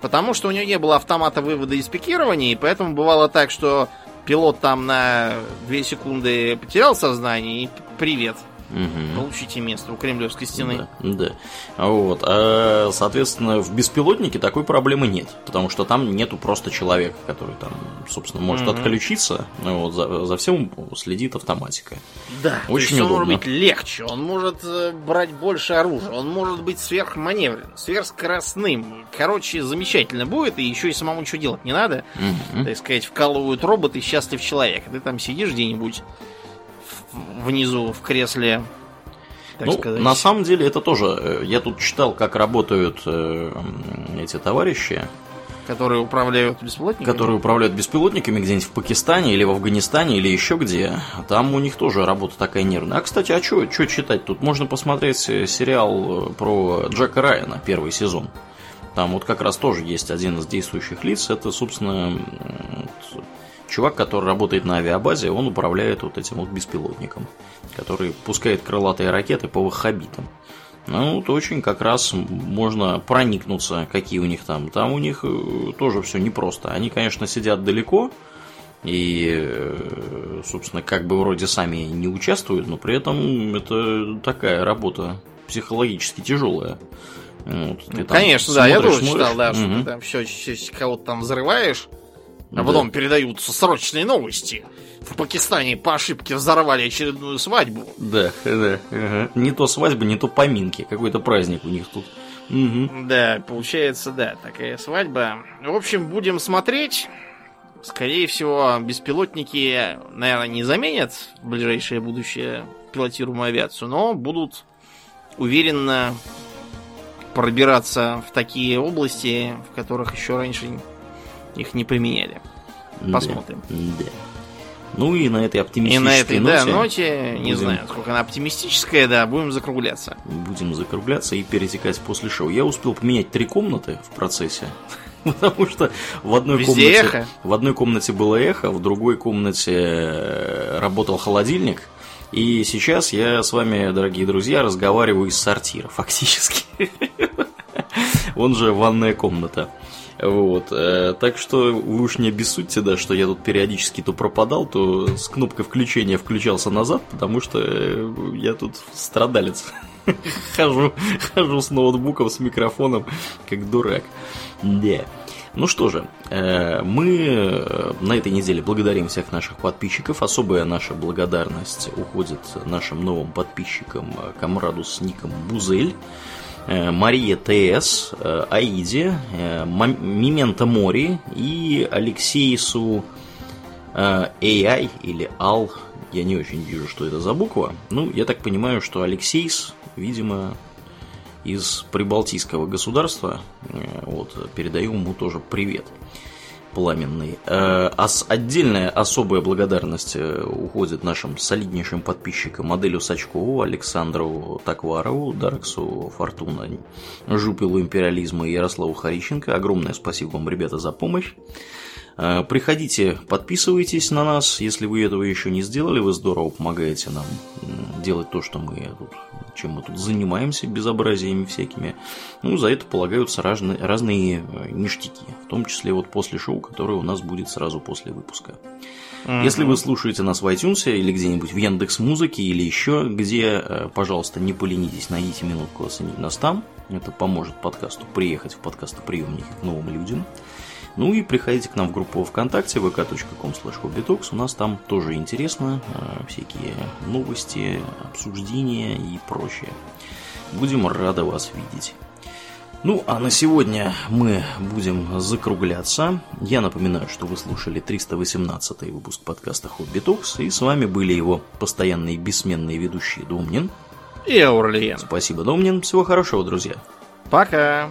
[SPEAKER 2] Потому что у него не было автомата вывода и спикирования, и поэтому бывало так, что пилот там на 2 секунды потерял сознание и привет. Угу. Получите место у Кремлевской стены.
[SPEAKER 1] Да, да. Вот. А, соответственно, в беспилотнике такой проблемы нет. Потому что там нету просто человека, который там, собственно, может угу. отключиться. Вот, за, за всем следит автоматика.
[SPEAKER 2] Да, очень удобно. он может быть легче, он может э, брать больше оружия, он может быть сверхманевренным, сверхскоростным. Короче, замечательно будет, и еще и самому ничего делать не надо. Угу. Так сказать, вкалывают роботы, счастлив человек. Ты там сидишь где-нибудь внизу в кресле.
[SPEAKER 1] ну, сказать. на самом деле это тоже. Э, я тут читал, как работают э, эти товарищи.
[SPEAKER 2] Которые управляют беспилотниками?
[SPEAKER 1] Которые управляют беспилотниками где-нибудь в Пакистане или в Афганистане или еще где. Там у них тоже работа такая нервная. А, кстати, а что читать тут? Можно посмотреть э, сериал про Джека Райана, первый сезон. Там вот как раз тоже есть один из действующих лиц. Это, собственно, чувак, который работает на авиабазе, он управляет вот этим вот беспилотником, который пускает крылатые ракеты по ваххабитам. Ну, вот очень как раз можно проникнуться, какие у них там. Там у них э, тоже все непросто. Они, конечно, сидят далеко и, э, собственно, как бы вроде сами не участвуют, но при этом это такая работа психологически тяжелая.
[SPEAKER 2] Вот, ну, конечно, да, я тоже смотришь, читал, да, угу. что ты там все, кого-то там взрываешь, а потом передаются срочные новости. В Пакистане по ошибке взорвали очередную свадьбу.
[SPEAKER 1] Да, да. Ага. Не то свадьба, не то поминки. Какой-то праздник у них тут.
[SPEAKER 2] Угу. Да, получается, да, такая свадьба. В общем, будем смотреть. Скорее всего, беспилотники, наверное, не заменят в ближайшее будущее пилотируемую авиацию, но будут уверенно пробираться в такие области, в которых еще раньше их не применяли. Посмотрим.
[SPEAKER 1] Да. да. Ну и на этой оптимистической
[SPEAKER 2] и на этой, ноте... Да, ноте, не будем... знаю, сколько она оптимистическая, да, будем закругляться.
[SPEAKER 1] Будем закругляться и перетекать после шоу. Я успел поменять три комнаты в процессе. Потому что в одной
[SPEAKER 2] Везде
[SPEAKER 1] комнате
[SPEAKER 2] эхо.
[SPEAKER 1] в одной комнате было эхо, в другой комнате э, работал холодильник. И сейчас я с вами, дорогие друзья, разговариваю из сортира, фактически. Он же ванная комната. Вот. Э, так что вы уж не обессудьте, да, что я тут периодически то пропадал, то с кнопкой включения включался назад, потому что э, я тут страдалец. хожу, хожу с ноутбуком, с микрофоном, как дурак. Да. Ну что же, э, мы на этой неделе благодарим всех наших подписчиков. Особая наша благодарность уходит нашим новым подписчикам комраду с ником Бузель. Мария ТС, Аиде, Мимента Мори и Алексеису AI или Ал. Я не очень вижу, что это за буква. Ну, я так понимаю, что Алексейс, видимо, из прибалтийского государства. Э, вот, передаю ему тоже привет пламенный. Э, отдельная особая благодарность э, уходит нашим солиднейшим подписчикам Моделю Сачкову, Александру Такварову, Дарксу Фортуна, Жупилу Империализма и Ярославу Харищенко. Огромное спасибо вам, ребята, за помощь. Э, приходите, подписывайтесь на нас, если вы этого еще не сделали, вы здорово помогаете нам делать то, что мы тут, чем мы тут занимаемся, безобразиями всякими. Ну, за это полагаются разные, разные э, ништяки, в том числе вот после шоу, которое у нас будет сразу после выпуска. Mm-hmm. Если вы слушаете нас в iTunes или где-нибудь в Яндекс Музыке или еще где, э, пожалуйста, не поленитесь, найдите минутку оценить нас там. Это поможет подкасту приехать в подкастоприемники к новым людям. Ну и приходите к нам в группу ВКонтакте vk.com slash У нас там тоже интересно, э, всякие новости, обсуждения и прочее. Будем рады вас видеть. Ну, а на сегодня мы будем закругляться. Я напоминаю, что вы слушали 318 выпуск подкаста Хобби Токс, и с вами были его постоянные бессменные ведущие Домнин
[SPEAKER 2] и Аурлиен.
[SPEAKER 1] Спасибо, Домнин. Всего хорошего, друзья.
[SPEAKER 2] Пока.